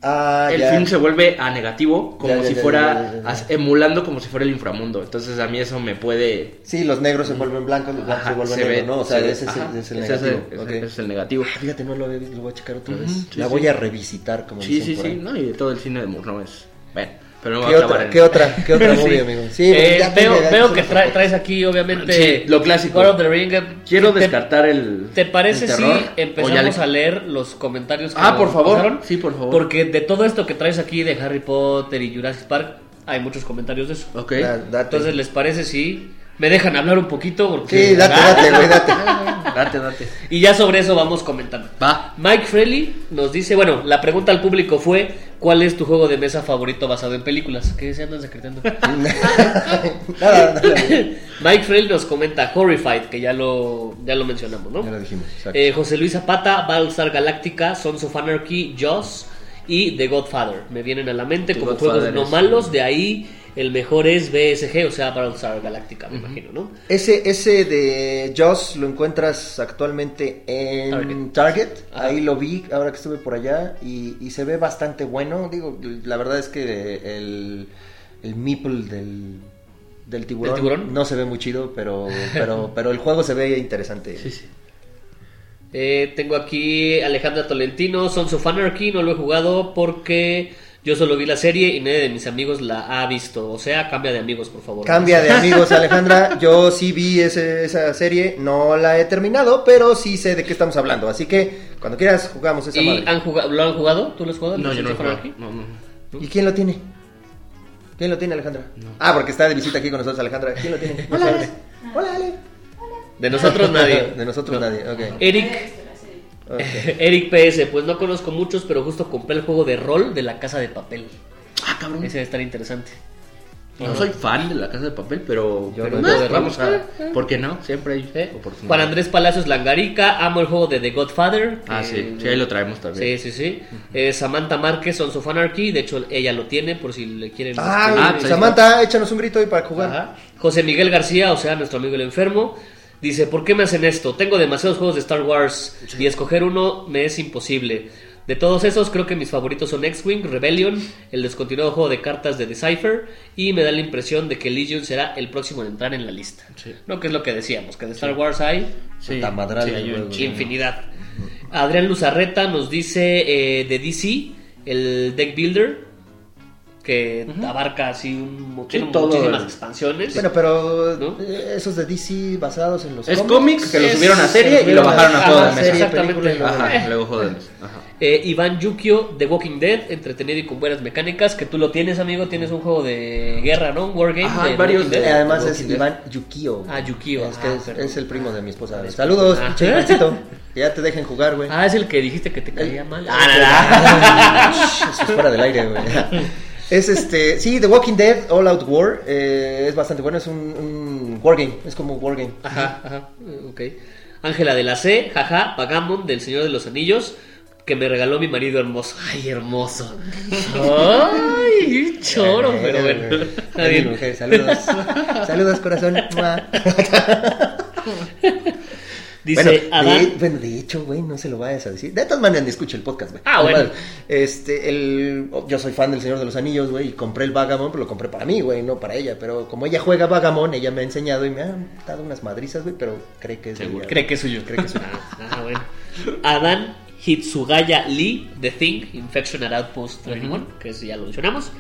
Ah, el ya. film se vuelve a negativo, como Ya, ya, si fuera, emulando como si fuera el inframundo. Entonces a mí eso me puede... Sí, los negros se vuelven blancos, los blancos Ajá, se vuelven se ve, negros, ¿no? O sea, se ese es, ajá, el, es el ese es el- negativo. ese- ok. ese es el negativo. Ah, Fíjate, no lo lo voy a checar otra vez. sí, La sí. voy a revisitar, como Sí, dicen sí, por sí, no, y todo el cine de Murnau es... Bueno, pero no me ¿Qué otra, en ¿Qué otra, qué otra Sí. movie, amigo? Sí, Eh, ya veo, ya- veo que trae- traes aquí, obviamente. Sí, lo clásico. Lord of the Ring. Quiero ¿Te- descartar el. ¿Te parece el si terror, empezamos le- a leer los comentarios que Ah, por favor. pasaron? Sí, por favor. Porque de todo esto que traes aquí de Harry Potter y Jurassic Park, hay muchos comentarios de eso. Ok. Entonces, ¿les parece si me dejan hablar un poquito? Porque, Sí, date, Ah, date, güey, date. Date, date. Y ya sobre eso vamos comentando. Va. Mike Freley nos dice, bueno, la pregunta al público fue, ¿cuál es tu juego de mesa favorito basado en películas? ¿Qué se andan secretando? Nada, nada, Mike Freley nos comenta Horrified, que ya lo, ya lo mencionamos, ¿no? Ya lo dijimos. exacto. Eh, José Luis Zapata, Battlestar Galactica, Sons of Anarchy, Joss y The Godfather. Me vienen a la mente The como Godfather juegos no malos, de ahí el mejor es BSG, o sea, Battlestar Galactica, me imagino, ¿no? Ese, ese de Joss lo encuentras actualmente en Target. Target. Ajá. Ahí lo vi ahora que estuve por allá y, y se ve bastante bueno. Digo, la verdad es que el, el meeple del, del tiburón, ¿Del tiburón? no se ve muy chido, pero, pero, pero el juego se ve interesante. Sí, sí. Eh, tengo aquí Alejandra Tolentino, Sons of Anarchy, no lo he jugado porque yo solo vi la serie y nadie de mis amigos la ha visto. O sea, cambia de amigos, por favor. Cambia de amigos, Alejandra. Yo sí vi ese- esa serie, no la he terminado, pero sí sé de qué estamos hablando. Así que cuando quieras jugamos esa ¿Y madre. han jugado, lo han jugado? ¿Tú lo has jugado? No, ¿El yo no he jugado. No. ¿Y quién lo tiene? ¿Quién lo tiene, Alejandra? Ah, porque está de visita aquí con nosotros, Alejandra. ¿Quién lo tiene? Hola, Ale. Hola, Ale. De nosotros nadie. De nosotros No. nadie, ok. Eric, Eric PS, pues no conozco muchos, pero justo compré el juego de rol de la casa de papel. Ah, cabrón. Ese debe estar interesante. No soy fan de la casa de papel, pero, Yo pero no. de vamos a. ¿Por qué no? Siempre hay ¿Eh? oportunidad. Juan Andrés Palacios Langarica, amo el juego de The Godfather. Ah, que- sí, sí, ahí lo traemos Sí, también. sí, sí. Eh, Samantha Márquez, Sons of Anarchy. De hecho, ella lo tiene por si le quieren. Ah, Ah, pues Samantha, échanos un grito ahí para jugar. Ajá. José Miguel García, o sea, nuestro amigo el enfermo, dice, ¿por qué me hacen esto? Tengo demasiados juegos de Star Wars y escoger uno me es imposible. De todos esos, creo que mis favoritos son X-Wing, Rebellion, el descontinuado juego de cartas de Decipher, y me da la impresión de que Legion será el próximo en entrar en la lista. Sí. No, que es lo que decíamos, que de Star Wars hay Sí, hay infinidad. Adrián Luzarreta nos dice eh, de DC, el Deck Builder. Que abarca así un, tiene todo muchísimas el- expansiones. Bueno, pero ¿No? esos de DC basados en los Es cómics que lo subieron a se serie y lo bajaron a juego Ajá, de mesa. Exactamente. película y luego- Ajá, Eh. luego juego de mesa. Ajá. Eh, Iván Yukio de Walking Dead, entretenido y con buenas mecánicas, que tú lo tienes, amigo, tienes un juego de guerra, ¿no? Un wargame. Ajá, de hay varios Eh. Además es Dead. Iván Yukio. Ah, Yukio. Es, que Ah, es, el primo de mi esposa. Saludos, Ah. pinche Ivancito. Que ya te dejen jugar, güey. Ah, es el que dijiste que te caía mal. Ah, Eso es fuera del aire, güey. Es este, sí, The Walking Dead All Out War eh, es bastante bueno, es un, un wargame, es como un wargame. Ajá, ajá, eh, ok. Ángela de la C, jaja, Pagamon del Señor de los Anillos, que me regaló mi marido hermoso. Ay, hermoso. Ay, choro, Eh, pero bueno. Está bien. mujer, saludos. saludos, corazón. Dice bueno, de, Adán. bueno, de hecho, güey, no se lo vayas a decir. De todas maneras, ni escucha el podcast, güey. Ah, bueno. Este, el, yo soy fan del Señor de los Anillos, güey, y compré el Vagamon, pero lo compré para mí, güey, no para ella. Pero como ella juega Vagamon, ella me ha enseñado y me ha dado unas madrizas, güey, pero cree que es de ella, Cree que es suyo. Cree que es suyo. Ah, ah, bueno. Adán Hitsugaya Lee, The Thing, Infection at Outpost 31, que ese ya lo mencionamos.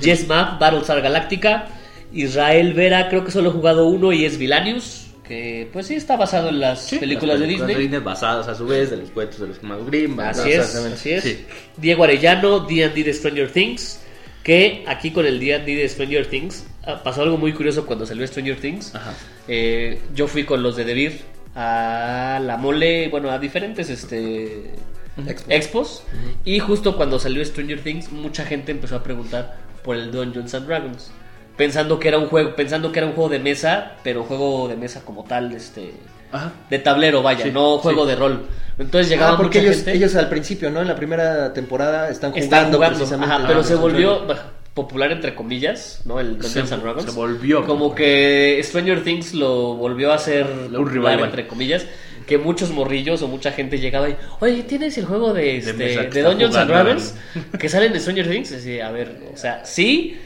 Jess Map, Battlestar Galactica. Israel Vera, creo que solo he jugado uno y es Vilanius, que pues sí está basado en las películas de Disney. basadas a su vez de los cuentos de los hermanos Grimm. Así es, así es. Sí. Diego Arellano, D&D de Stranger Things, que aquí con el D&D de Stranger Things ah, pasó algo muy curioso cuando salió Stranger Things. Ajá. Eh, yo fui con los de Devir a la mole, bueno, a diferentes este Expo. expos y justo cuando salió Stranger Things mucha gente empezó a preguntar por el Dungeons and Dragons pensando que era un juego pensando que era un juego de mesa pero juego de mesa como tal este Ajá. de tablero vaya Sí, no juego sí. de rol entonces llegaba Ah, porque mucha ellos, gente ellos al principio, ¿no? En la primera temporada están jugando, están jugando, precisamente. ajá, pero Ah, se volvió bah, popular entre comillas, ¿no? El Dungeons Se- and Dragons. se volvió como que Stranger Things lo volvió a hacer Un popular revival. entre comillas, que muchos morrillos o mucha gente llegaba y, "Oye, ¿tienes el juego de este de, está Dungeons and Dragons que sale en Stranger Things?" Y a ver, o sea, sí,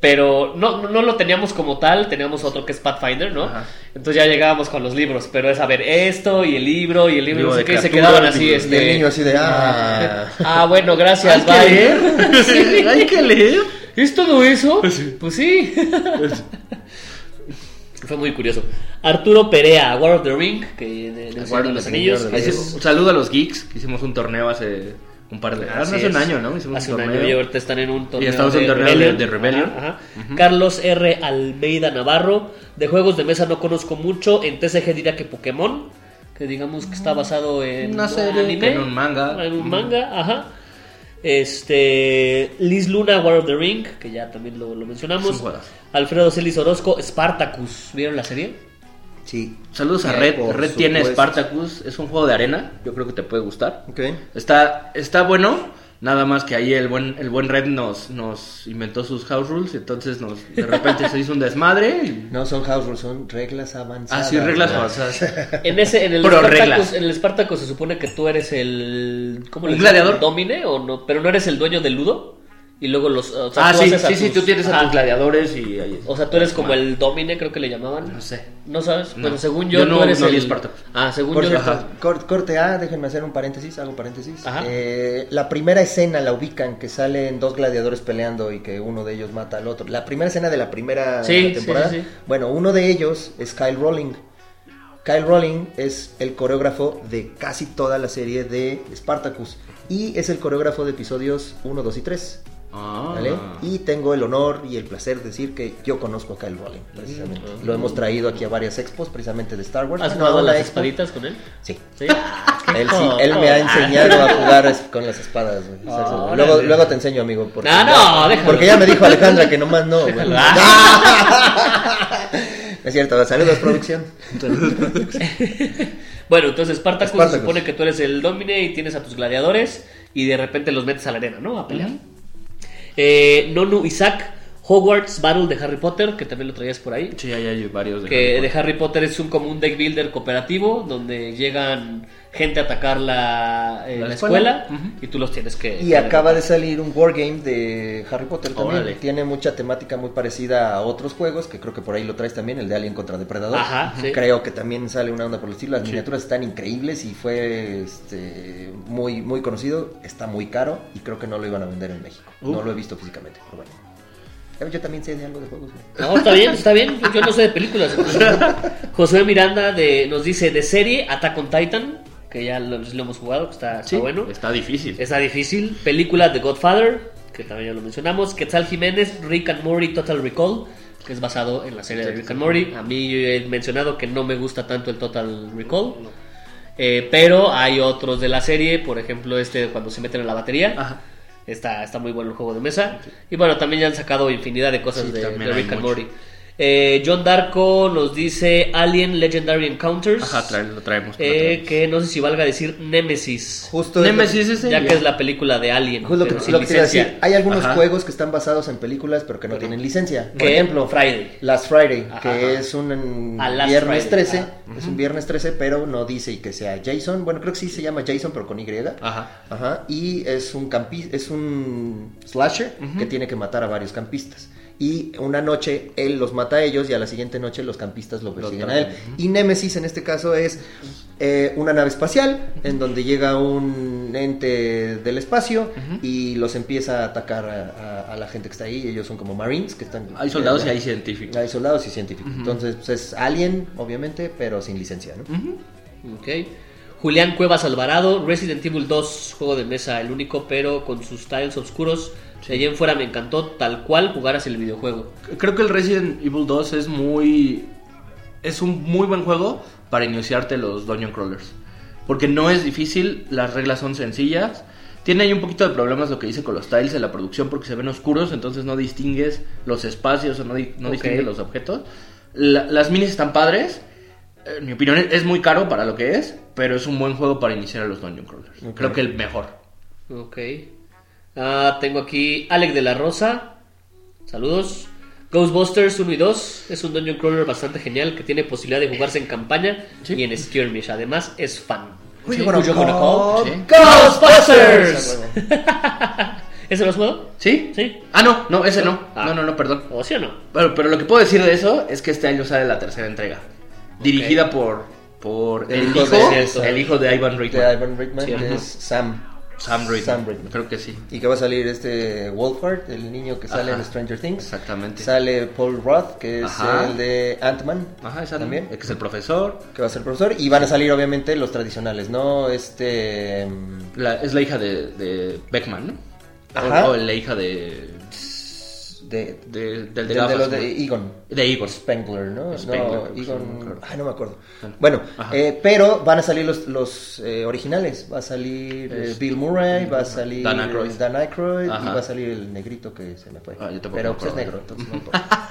pero no, no lo teníamos como tal, teníamos otro que es Pathfinder, ¿no? Ajá. Entonces ya llegábamos con los libros, pero es a ver esto y el libro y el libro, no sé qué, y se quedaban así, Y este... el niño así de, ah. Ah, bueno, gracias, Hay que bye. leer. Hay que leer. ¿Es todo eso? Pues sí. Fue muy curioso. Arturo Perea, War of the Ring, que de, de Señor de los Anillos. Señor de Ahí los sí, Un saludo a los geeks, que hicimos un torneo hace un par de Así hace un año, ¿no? Hicimos Hace un un torneo. año y ahorita están en un torneo, estamos en de, torneo de- de Rebellion. Ajá, ajá. Carlos R. Almeida Navarro, de juegos de mesa no conozco mucho. En TCG diría que Pokémon, que digamos que está basado en Una serie, anime, en un manga. En un manga, ajá. Este, Liz Luna, War of the Ring, que ya también lo, lo mencionamos. un. Alfredo Celis Orozco, Spartacus. ¿Vieron la serie? Sí. Saludos a Red. Red tiene. Spartacus. Es un juego de arena. Yo creo que te puede gustar. Ok. Está, está bueno. Nada más que ahí el buen, el buen Red nos, nos inventó sus house rules. Entonces nos, de repente se hizo un desmadre. y- No son house rules, son reglas Ah, avanzadas. sí, reglas avanzadas. En ese, en el Pro Spartacus, reglas. en el Spartacus se supone que tú eres el ¿cómo ¿Un le dicen? gladiador? Domine o no, pero no eres el dueño del ludo y luego los o sea, ah, tú sí, haces a sí, sí, tú tienes a Ajá. tus gladiadores y ahí. O sea, tú eres como el domine, creo que le llamaban. No sé. No sabes, No. bueno, según yo, Yo no- tú eres no el Spartacus. Ah, según Por yo ajá. corte A, déjenme hacer un paréntesis, hago un paréntesis. Ajá. Eh, la primera escena la ubican, que salen dos gladiadores peleando y que uno de ellos mata al otro. La primera escena de la primera Sí, temporada. sí, sí, sí. Bueno, uno de ellos es Kyle Rowling. Kyle Rowling es el coreógrafo de casi toda la serie de Spartacus y es el coreógrafo de episodios 1, 2 y 3. Ah. ¿vale? Y tengo el honor y el placer de decir que yo conozco a Kyle Rowling, precisamente. Lo hemos traído aquí a varias expos, precisamente de Star Wars. ¿Has jugado las expo. espaditas con él? Sí. Sí. Él, sí, él me ha enseñado a jugar con las espadas, Ah, luego, luego te enseño, amigo. Porque Ah, no, ya, déjalo. Porque ya me dijo Alejandra que nomás no. Déjalo. Es cierto, saludos, producción. Bueno, entonces Spartacus, se Spartacus. supone que tú eres el domine y tienes a tus gladiadores y de repente los metes a la arena, ¿no? A pelear. Eh, Nonu Isaac, Hogwarts Battle de Harry Potter, que también lo traías por ahí. Sí, hay varios de que Harry de Potter. Harry Potter es un como un deck builder cooperativo donde llegan gente a atacar la, eh, La la escuela. y tú los tienes que... Y acaba de salir un wargame de Harry Potter también. Órale. Tiene mucha temática muy parecida a otros juegos, que creo que por ahí lo traes también, el de Alien contra Depredador. Ajá, sí. Creo que también sale una onda por el estilo. Las Sí. miniaturas están increíbles y fue este, muy, muy conocido. Está muy caro y creo que no lo iban a vender en México. Uh. No lo he visto físicamente, pero bueno. Yo también sé de algo de juegos. güey. No, está bien, está bien. Yo, no sé de películas. Josué Miranda de, nos dice de serie Attack on Titan, que ya lo, lo hemos jugado, que está, bueno. está difícil. Está difícil. Película The Godfather, que también ya lo mencionamos. Quetzal Jiménez, Rick and Morty Total Recall, que es basado en la serie de Rick and Morty. A mí yo he mencionado que no me gusta tanto el Total Recall. Eh, pero hay otros de la serie, por ejemplo, este cuando se meten en la batería. Ajá. Está, está muy bueno el juego de mesa. Y bueno, también ya han sacado infinidad de cosas Sí, de, de Rick and. Morty. Eh, John Darko nos dice Alien Legendary Encounters. Ajá, trae- lo traemos. lo eh, traemos. que no sé si valga decir Nemesis. Justo Nemesis es Ya que es la película de Alien. Justo lo que, pero sin lo que te iba a decir. licencia. Hay algunos Ajá. juegos que están basados en películas, pero que no tienen licencia. Por ejemplo, Friday. Last Friday, Ajá, que es un viernes Friday, 13. ah. Es un viernes 13, pero no dice y que sea Jason. Bueno, creo que sí se llama Jason, pero con Y. Ajá. Ajá. Y es un campi es un slasher que tiene que matar a varios campistas. Y una noche él los mata a ellos y a la siguiente noche los campistas lo persiguen a él. Y Nemesis en este caso es eh, una nave espacial en donde llega un ente del espacio y los empieza a atacar a, a- a la gente que está ahí. Ellos son como marines que están... Hay soldados eh, y hay científicos. Hay soldados y científicos. Entonces pues, es Alien, obviamente, pero sin licencia, ¿no? Ok. Julián Cuevas Alvarado, Resident Evil 2, juego de mesa, el único, pero con sus tiles oscuros. De allí en fuera me encantó tal cual jugaras el videojuego. Creo que el Resident Evil 2 es muy. Es un muy buen juego para iniciarte los Dungeon Crawlers. Porque no es difícil, las reglas son sencillas. Tiene ahí un poquito de problemas lo que dice con los tiles de la producción porque se ven oscuros, entonces no distingues los espacios o no, di- no Ok. distingues los objetos. La- las minis están padres. En mi opinión es muy caro para lo que es, pero es un buen juego para iniciar a los Dungeon Crawlers. Ok. Creo que el mejor. Ok. Ah, tengo aquí Alex de la Rosa. Saludos. Ghostbusters 1 y 2 es un dungeon crawler bastante genial que tiene posibilidad de jugarse en campaña Sí. y en skirmish. Además es fan. Sí? Sí. Ghostbusters. ¿Ese lo has jugado? ¿Sí? Sí. Ah, no, no, ese no. Ah. No, no, no, perdón. ¿O sí o no? Pero, pero lo que puedo decir de eso es que este año sale la tercera entrega. Dirigida por, por El el, hijo hijo, de- el hijo de Ivan De Reitman. Ivan Reitman, Sí, es Sam. Sam Reitman. Sam. Creo que sí. Y que va a salir este Wolfhard, el niño que sale Ajá. en Stranger Things. Exactamente. Sale Paul Roth, que es Ajá. el de Ant-Man. Ajá, esa también. Que es el profesor. Que va a ser profesor. Y van a salir, obviamente, los tradicionales, ¿no? Este. La- es la hija de, de Beckman, ¿no? Ajá. O, o la hija de. De, de del de, de, los de. Egon. De Igor. Spengler, ¿no? Spengler, no, Egon. Ay, no me acuerdo. Bueno. Eh, pero van a salir los, los eh, originales. Va a salir eh, Bill Murray, va a salir Dan Aykroyd. Dan Aykroyd y va a salir el negrito que se me fue. Ah, yo pero me pues es negro, entonces no importa.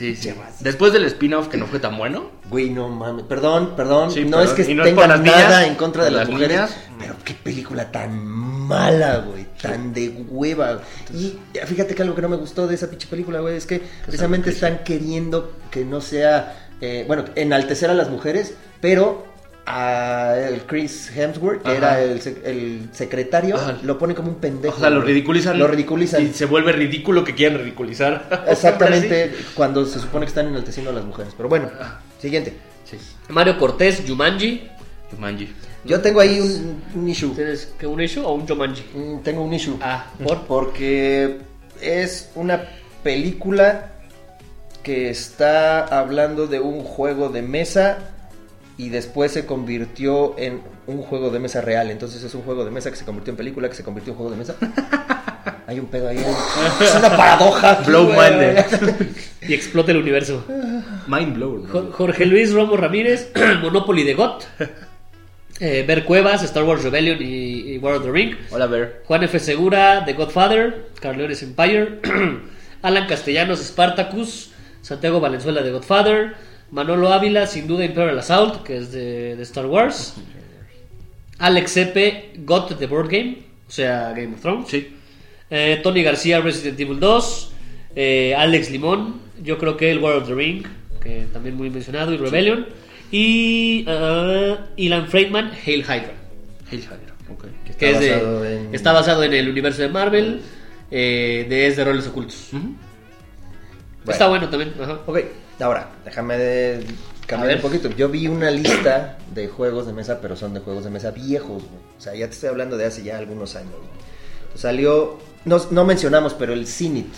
Sí, sí. Después del spin-off que no fue tan bueno. Güey, no mames. Perdón, perdón. Sí, no perdón. es que no tenga nada niñas, en contra de las, las mujeres. niñas. Pero qué película tan mala, güey. Tan de hueva. Y fíjate que algo que no me gustó de esa pinche película, güey, es que precisamente están queriendo que no sea. eh, bueno, enaltecer a las mujeres, pero a el Chris Hemsworth, que Ajá. era el, sec- el secretario, Ajá. lo pone como un pendejo. O sea, lo ridiculizan. Lo ridiculizan. Y se vuelve ridículo que quieran ridiculizar. Exactamente, cuando se supone que están enalteciendo a las mujeres. Pero bueno, siguiente. Sí. Mario Cortés, Jumanji. Jumanji. Yo tengo ahí un, un issue. ¿Tienes que un issue o un Jumanji? Mm, Tengo un issue. Ah, ¿por? Porque es una película que está hablando de un juego de mesa y después se convirtió en un juego de mesa real. Entonces es un juego de mesa que se convirtió en película, que se convirtió en juego de mesa. Hay un pedo ahí. Es una paradoja. Blow mind. Y explota el universo. Mind blown. Jo- Jorge Luis Romo Ramírez, Monopoly de GOT. Eh, Ver Cuevas, Star Wars Rebellion y, y War of the Ring. Hola, Ver. Juan F. Segura, The Godfather, Carleones Empire, Alan Castellanos, Spartacus, Santiago Valenzuela, The Godfather, Manolo Ávila, sin duda Imperial Assault, que es de, de Star Wars, Alex Epe, God The Board Game, o sea, Game of Thrones, Sí. Eh, Tony García, Resident Evil 2, eh, Alex Limón, yo creo que el World of the Ring, que también muy mencionado, y Rebellion, y uh, Ilan Freidman, Hail Hydra, Hail Hydra, ok. Que que es de- basado en- está basado en el universo de Marvel, eh, de es de roles ocultos. Está bueno también, ajá. Ok, ahora, déjame de cambiar un poquito. Yo vi una lista de juegos de mesa, pero son de juegos de mesa viejos, güey. O sea, ya te estoy hablando de hace ya algunos años. güey. Salió, no, no mencionamos, pero el Cinit.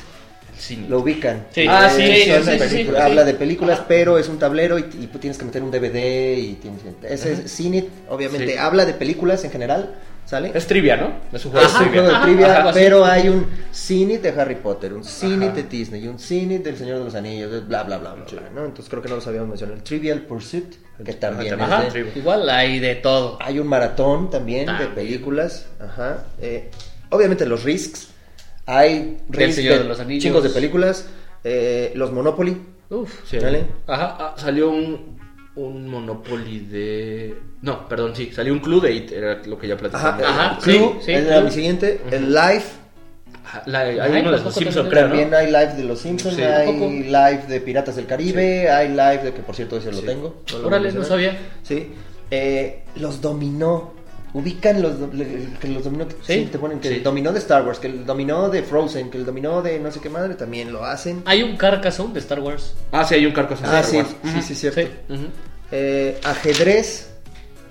Sí. Lo ubican. Sí. Ah, Es sí, película-. Habla de películas, pero es un tablero y, y tienes que meter un DVD y tienes que- Ese es Cinit, obviamente. Habla de películas en general, ¿sale? Es trivia, ¿no? Es un juego Es de un trivia. juego de Ajá, trivia, pero hay un Cinit de Harry Potter, un Ajá. de Disney y un Cinit del Señor de los Anillos, bla, bla, bla, bla, Sí. bla, ¿no? Entonces creo que no los habíamos mencionado. El Trivial Pursuit, que también Ajá, es Ajá, de- igual hay de todo. Hay un maratón también, También. de películas, ajá. Eh, obviamente los Risks, hay Risks Señor de los Anillos. chingos de películas, eh, los Monopoly, Uf, Sí. ¿vale? Ajá. Ah, salió un, un Monopoly de... No, perdón, sí. Salió un Clue-Date, era lo que ya Ajá, platicamos. Ajá, Clue, sí, sí, era Clue. mi siguiente, el Live, Ajá, la- hay uno de los Simpsons, también creo, También ¿no? hay live de Los Simpsons, Sí. hay live de Piratas del Caribe, hay live de que por cierto ese lo tengo. Órale, no sabía. Sí. Eh, los dominó. Ubican los, que los dominó que Sí. sí, te ponen que Sí. el dominó de Star Wars, que el dominó de Frozen, que el dominó de no sé qué madre también lo hacen. Hay un Carcassonne de Star Wars. Ah, sí, hay un carco Ah, sí, sí, sí, cierto. Sí. Ujú. Eh, ajedrez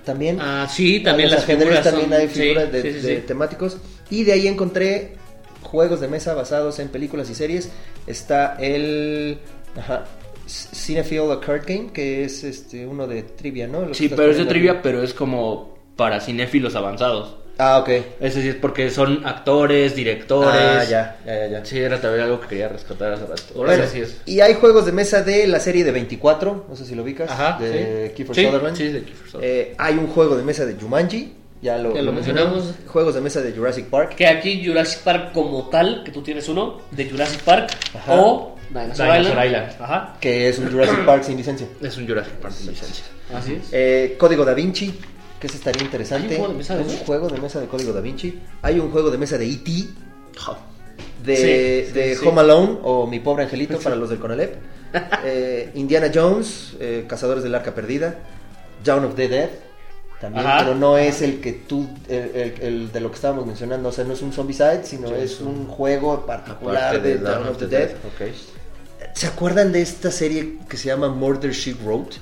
también. Ah, sí, también los las ajedrez figuras también son- hay sí, figuras de, sí, sí, de sí. temáticos. Y de ahí encontré juegos de mesa basados en películas y series. Está el ajá, Cinefield a Card Game, que es este uno de trivia, ¿no? Lo Sí, pero es de trivia, aquí. pero es como para cinéfilos avanzados. Ah, ok. Es decir, porque son actores, directores. Ah, ya, ya, ya. ya. Sí, era también algo que quería rescatar hace rato. Bueno, Órale, sí es. y hay juegos de mesa de la serie de 24, no sé si lo ubicas, Ajá, de sí. Kiefer Sí, Sutherland. sí, de Kiefer Sutherland. Eh, hay un juego de mesa de Jumanji, ya lo, Ya lo mencionamos. Juegos de mesa de Jurassic Park. Que aquí Jurassic Park como tal, que tú tienes uno, de Jurassic Park Ajá. o Dinosaur, Dinosaur Island. Island. Ajá. que es un Jurassic Park sin licencia. Es un Jurassic Park de licencia. Así es. Eh, Código Da Vinci, que estaría interesante. ¿Hay un juego de mesa de un juego de mesa de Código Da Vinci. Hay un juego de mesa de E.T., de, Sí, sí, de sí. Home Alone o Mi Pobre Angelito para los del Conalep. Eh, Indiana Jones, eh, Cazadores del Arca Perdida. Dawn of the Dead. También, Ajá. pero no es el que tú, el, el- el de lo que estábamos mencionando, o sea, no es un Zombicide, sino es un juego particular Aparte de Dawn of the Dead. ¿Se acuerdan de esta serie que se llama Murder She Wrote?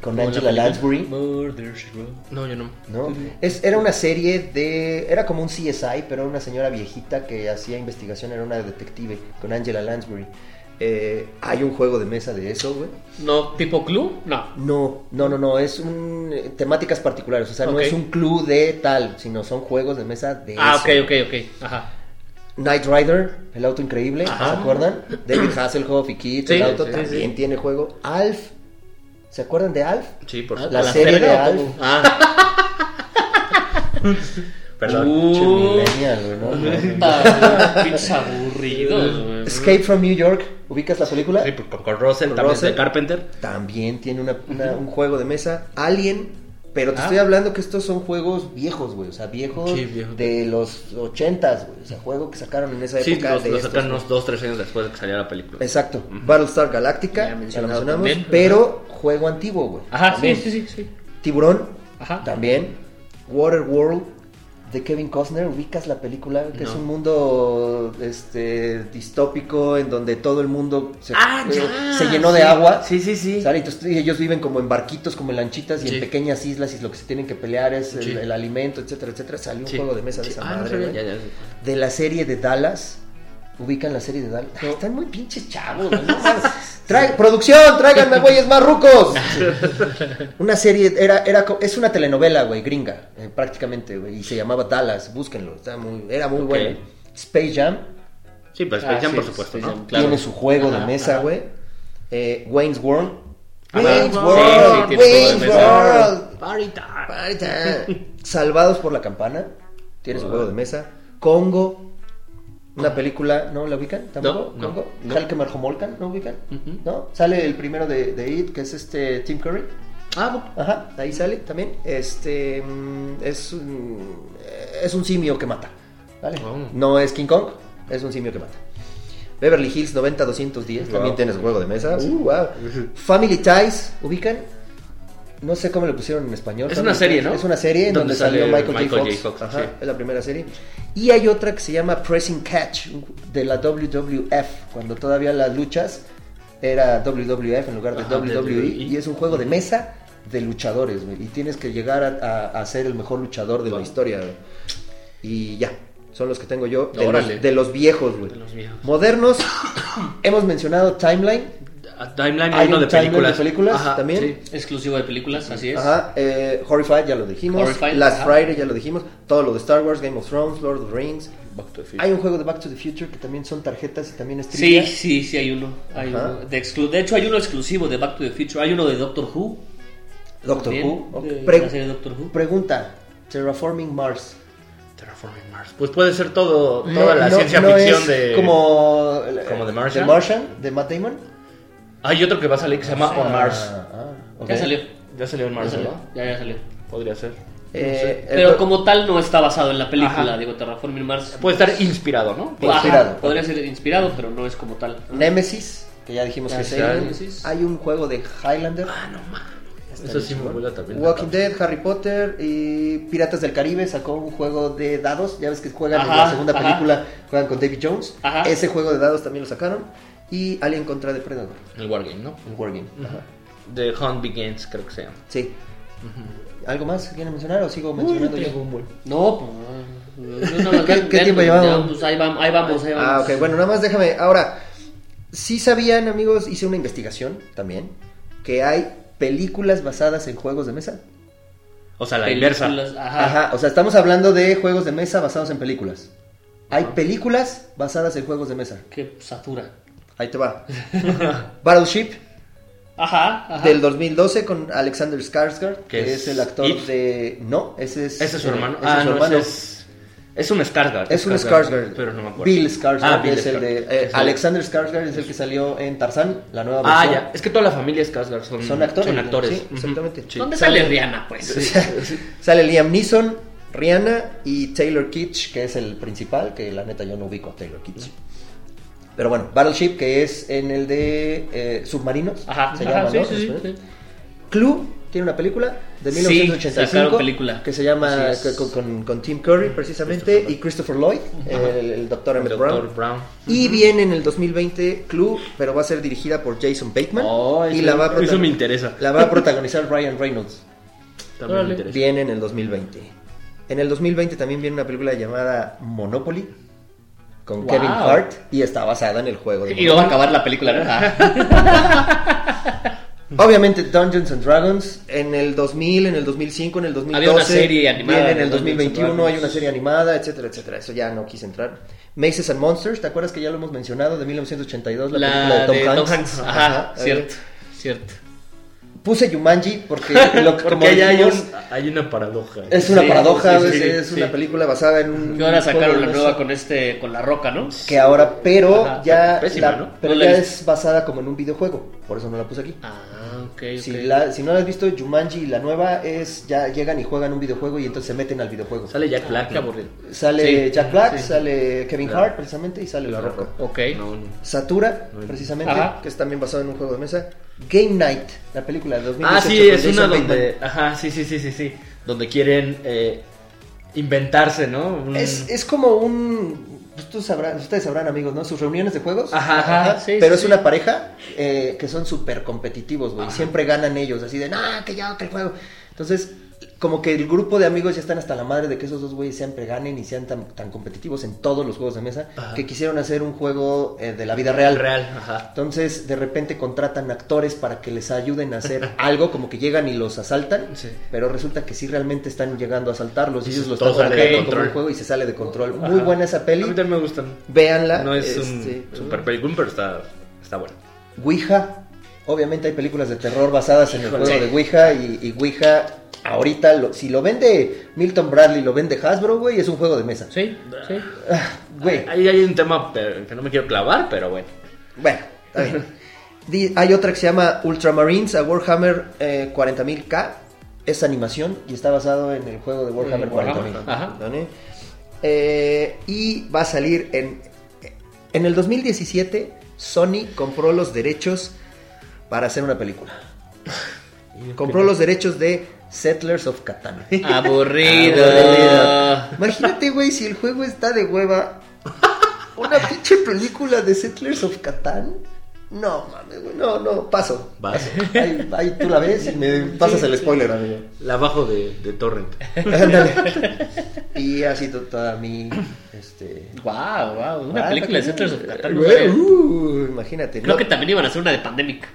Con Como Angela. Lansbury. No, yo no. ¿no? Es, era una serie de... Era como un CSI, pero era una señora viejita que hacía investigación, era una detective con Angela Lansbury. Eh, hay un juego de mesa de eso, güey. No, tipo Clue, no. No, no, no, no, es un... eh, temáticas particulares, o sea, no es un club de tal, sino son juegos de mesa de Ah, eso. ok, ok, ok. Ajá. Knight Rider, el auto increíble, Ajá. ¿se acuerdan? David Hasselhoff y Kit, Sí, el auto sí, también sí. tiene juego. Alf, ¿se acuerdan de Alf? Sí, por supuesto. La serie de Alf. Ah. Perdón. Uh. Millennial, güey, ¿no? Pinches aburridos, güey. Escape from New York, ¿ubicas la película? Sí, con, con Russell, Con también Russell. de Carpenter. También tiene una- una- un juego de mesa. Alien, pero te Ah. estoy hablando que estos son juegos viejos, güey. O sea, viejos Sí, viejos. de los ochentas, güey. O sea, juego que sacaron en esa Sí, época. los, de los güey. unos 2, 3 años después de que saliera la película. Exacto. Battlestar Galactica, Ya ya lo mencionado mencionamos. también. Pero juego antiguo, güey. Ajá, sí, También. sí, sí, sí. Tiburón, Ajá. también. Waterworld de Kevin Costner, ubicas la película, que es un mundo este distópico en donde todo el mundo se, Ah, eh, ya. se llenó de agua. Sí, sí, sí. ¿Sale? Entonces ellos viven como en barquitos, como en lanchitas y Sí. en pequeñas islas y lo que se tienen que pelear es el, alimento, etcétera, etcétera. Salió un juego de mesa de esa Ah, madre, ya, ya. De la serie de Dallas. Ubican la serie de Dallas. Están muy pinches chavos, no. Trae- producción, tráiganme güeyes más rucos. una serie, era, era, es una telenovela, güey, gringa, eh, prácticamente, güey, y se llamaba Dallas, búsquenlo, está muy, era muy bueno. Space Jam, Sí, pues Ah, Space Jam, sí, por supuesto, Space ¿no? Jam. Claro. tiene su juego Ajá, de mesa, güey. Eh, Wayne's World. Wayne's Sí, World, sí, Wayne's. World. Party time. Party time. Salvados por la campana. Tiene su juego de mesa. Congo. Una película, ¿no la ubican? ¿Tampoco? No, no, no. Sale que Marjomolcan, ¿no ubican? ¿No? Sale el primero de, de It, que es este Tim Curry. Ah, Ajá, ahí sale también. Este mm, es un, es un simio que mata. ¿Vale? Oh. No es King Kong, es un simio que mata. Beverly Hills 90210, Wow. también tienes juego de mesa. Uh, wow. Family Ties, ¿ubican? No sé cómo le pusieron en español. Es una serie. ¿no? Es una serie en donde, salió Michael, Michael J. J. Fox. Ajá, sí. es la primera serie. Y hay otra que se llama Pressing Catch, de la WWF, cuando todavía las luchas era WWF en lugar de Ajá, WWE. WWE. Y es un juego de mesa de luchadores, güey. Y tienes que llegar a, a- a ser el mejor luchador de la historia. Y ya, son los que tengo yo de, los, de los viejos, güey. De los viejos. Modernos, hemos mencionado Timeline. A Timeline Hay uno un de timeline películas. de películas Ajá, también. sí. Exclusivo de películas, así es. Ajá, eh, Horrified ya lo dijimos. Horrified, Last ajá. Friday ya lo dijimos. Todo lo de Star Wars, Game of Thrones, Lord of the Rings. Back to the Future. Hay un juego de Back to the Future que también son tarjetas y también es Sí, trivia. sí, sí, hay uno. Hay uno de, exclu- de hecho, hay uno exclusivo de Back to the Future. Hay uno de Doctor Who. Doctor también, Who. ok. de Pre- la serie Doctor Who. pregunta: Terraforming Mars. Terraforming Mars. Pues puede ser todo, toda la No- ciencia no ficción es de. Como, ¿Como The Martian? The Martian, de Matt Damon. Hay otro que va a salir que se llama On Mars. Ah, ah. Ya salió. Ya salió On Ya Mars, salió. ¿no? Ya, ya salió. Podría ser. Eh, Pero el- como tal no está basado en la película, Ajá. digo, Terraforming Mars. Puede estar inspirado, ¿no? Ajá, inspirado. podría ser inspirado, pero no es como tal. Nemesis, que ya dijimos Ya que es. Hay un juego de Highlander. Eso sí me vuela también. Walking Dead, Harry Potter y Piratas del Caribe sacó un juego de dados. Ya ves que juegan en la segunda ajá. película, juegan con David Jones. Ajá. Ese juego de dados también lo sacaron. Y Alien contra Depredador, El Wargame, ¿no? el Wargame. Ajá. The Hunt Begins, creo que se llama. Sí. ¿Algo más que quieren mencionar o sigo mencionando yo? No, pues. no, no, ¿Qué- qué tiempo ya, llevamos? pues, ahí, vamos, ahí vamos, ahí vamos. Ah, ok, bueno, nada más déjame. Ahora, sí sabían, amigos, hice una investigación también, que hay películas basadas en juegos de mesa. O sea, la Películas, inversa. Ajá. Ajá, o sea, estamos hablando de juegos de mesa basados en películas. Hay películas basadas en juegos de mesa. Qué satura. Ahí te va. Battleship Ajá, ajá. del 2012 con Alexander Skarsgård, que ¿Que es, es el actor It? de no, ese es Ese es su hermano. ese ah, es su no, hermano. ese es. Es un Skarsgård. Es un Skarsgård. Pero no me acuerdo. Bill Skarsgård Ah, Bill es el de Skarsgård. eh, Alexander Skarsgård es el que salió en Tarzán, la nueva Ah, versión. ya. Es que toda la familia Skarsgård son, Son actores. Son actores. Sí, exactamente. Sí. ¿Dónde Sale- sale Rihanna, pues? Sale Liam Neeson, Rihanna y Taylor Kitsch, que es el principal, que la neta yo no ubico a Taylor Kitsch. Pero bueno, Battleship, que es en el de eh, submarinos, Ajá, se ajá, llama, sí, ¿no? sí, sí, sí. Clue tiene una película de Sí, 1985 sacaron película. que se llama con, con- con Tim Curry precisamente y Christopher Lloyd, el, el doctor Emmett. Brown. Brown. Y viene en el 2020 Clue, pero va a ser dirigida por Jason Bateman Oh, y la va, a eso me interesa. la va a protagonizar Ryan Reynolds. También me interesa. Viene en el 2020. En el 2020 también viene una película llamada Monopoly con Wow. Kevin Hart y está basada en el juego de Y no va a acabar la película, ¿no? Obviamente Dungeons and Dragons en el 2000, en el 2005, en el 2012. Había una serie animada en el Dungeons and 2021 hay una serie animada, etcétera, etcétera. Eso ya no quise entrar. Maces and Monsters, ¿te acuerdas que ya lo hemos mencionado? De 1982, la, La película de Tom de Hanks. Tom Hanks. Ajá, Ajá, cierto, eh, cierto. Puse Yumanji porque, lo, como Porque allá hay, dijimos, un- hay una paradoja. es una Sí, paradoja, sí, es, sí, es sí. una película basada en un Que ahora sacaron la nueva con este, con la roca, ¿no? que ahora, pero Ajá, ya, pésima, la- ¿no? pero No ya visto. es basada como en un videojuego, por eso no la puse aquí. Ah, ok, ok. Si, la- si no la has visto, Jumanji, la nueva es ya llegan y juegan un videojuego y entonces se meten al videojuego. Sale Jack Black. Qué aburrido. Sale Sí, Jack Black, sí. sale Kevin Claro. Hart precisamente y sale La Roca. Ok. No, no. Satura, No. precisamente, Ajá. que es también basado en un juego de mesa. Game Night, la película de 2018. Ah, sí, es una Bateman. donde. Ajá, sí, sí, sí, sí, sí. Donde quieren eh, inventarse, ¿no? Un- Es, es como un... pues tú sabrás- ustedes sabrán, amigos, ¿no? Sus reuniones de juegos. Ajá, ajá, sí, pero sí, es sí. una pareja eh, que son súper competitivos, güey. Siempre ganan ellos, así de, nah, que ya, que el juego. Entonces, como que el grupo de amigos ya están hasta la madre de que esos dos güeyes siempre ganen y sean tan, tan competitivos en todos los juegos de mesa Ajá. que quisieron hacer un juego eh, de la vida real. Real, ajá. Entonces, de repente contratan actores para que les ayuden a hacer algo, como que llegan y los asaltan, Sí. pero resulta que sí realmente están llegando a asaltarlos y ellos lo todo están manejando como un juego y se sale de control. Ajá. Muy buena esa A peli, mí también me gustan. véanla. No es este, un super película, pero está, está bueno. Ouija, obviamente hay películas de terror basadas en el juego de Ouija y, y Ouija, ahorita, lo- si lo vende Milton Bradley, lo vende Hasbro, güey, es un juego de mesa. Sí, sí. Ah, Güey, Ahí hay un tema que no me quiero clavar, pero bueno. bueno, está bien. Hay otra que se llama Ultramarines a Warhammer eh, 40.000K, es animación y está basado en el juego de Warhammer Warhammer, 40.000. ajá. ¿vale? Eh, y va a salir en En el 2017, Sony compró los derechos para hacer una película. Compró los derechos de Settlers of Catan. Aburrido. Imagínate, güey, si el juego está de hueva. Una pinche película de Settlers of Catan. No, mames, güey, no, no, paso. Vas. Ahí, ahí tú la ves y me pasas el spoiler, amigo. La bajo de, de Torrent. Ándale. Y así to- toda mi. Este. Wow, wow. Una Ah, película de Settlers of. Catan. uh, imagínate. Creo ¿no? que también iban a hacer una de Pandemic.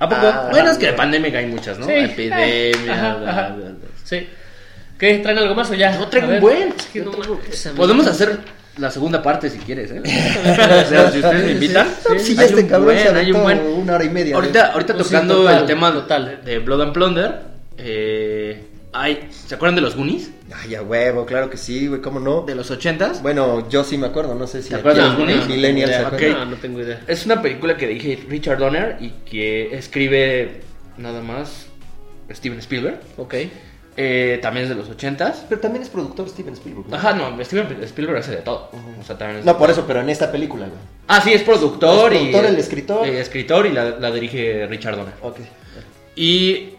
¿A poco? Ah, bueno, es que de pandemia hay muchas, ¿no? Sí. Epidemia. Ajá, bla, ajá. bla, bla. Sí. ¿Qué? ¿Traen algo más o ya? No traigo un buen. Es que no amigo. Podemos hacer la segunda parte si quieres, ¿eh? o sea, si ustedes me invitan. No, si ya hay este un cabrón se buen, hay un buen. una hora y media. Ahorita, ahorita sí, tocando total, el tema total. de Blood and Plunder, eh, hay, ¿se acuerdan de los Goonies? Ay, a huevo, claro que sí, güey, ¿cómo no? De los ochentas. Bueno, yo sí me acuerdo, no sé si ¿Te acuerdas de los millennials se Ok. acuerdan. No, no tengo idea. Es una película que dirige Richard Donner y que escribe nada más Steven Spielberg. Ok. Eh, también es de los ochentas. Pero también es productor Steven Spielberg. ¿no? Ajá, no, Steven Spielberg hace de todo. O sea, también es- No, por eso, pero en esta película, güey. Ah, sí, es productor. Es y, productor, el escritor. eh, escritor y la, la dirige Richard Donner. Ok. ¿Y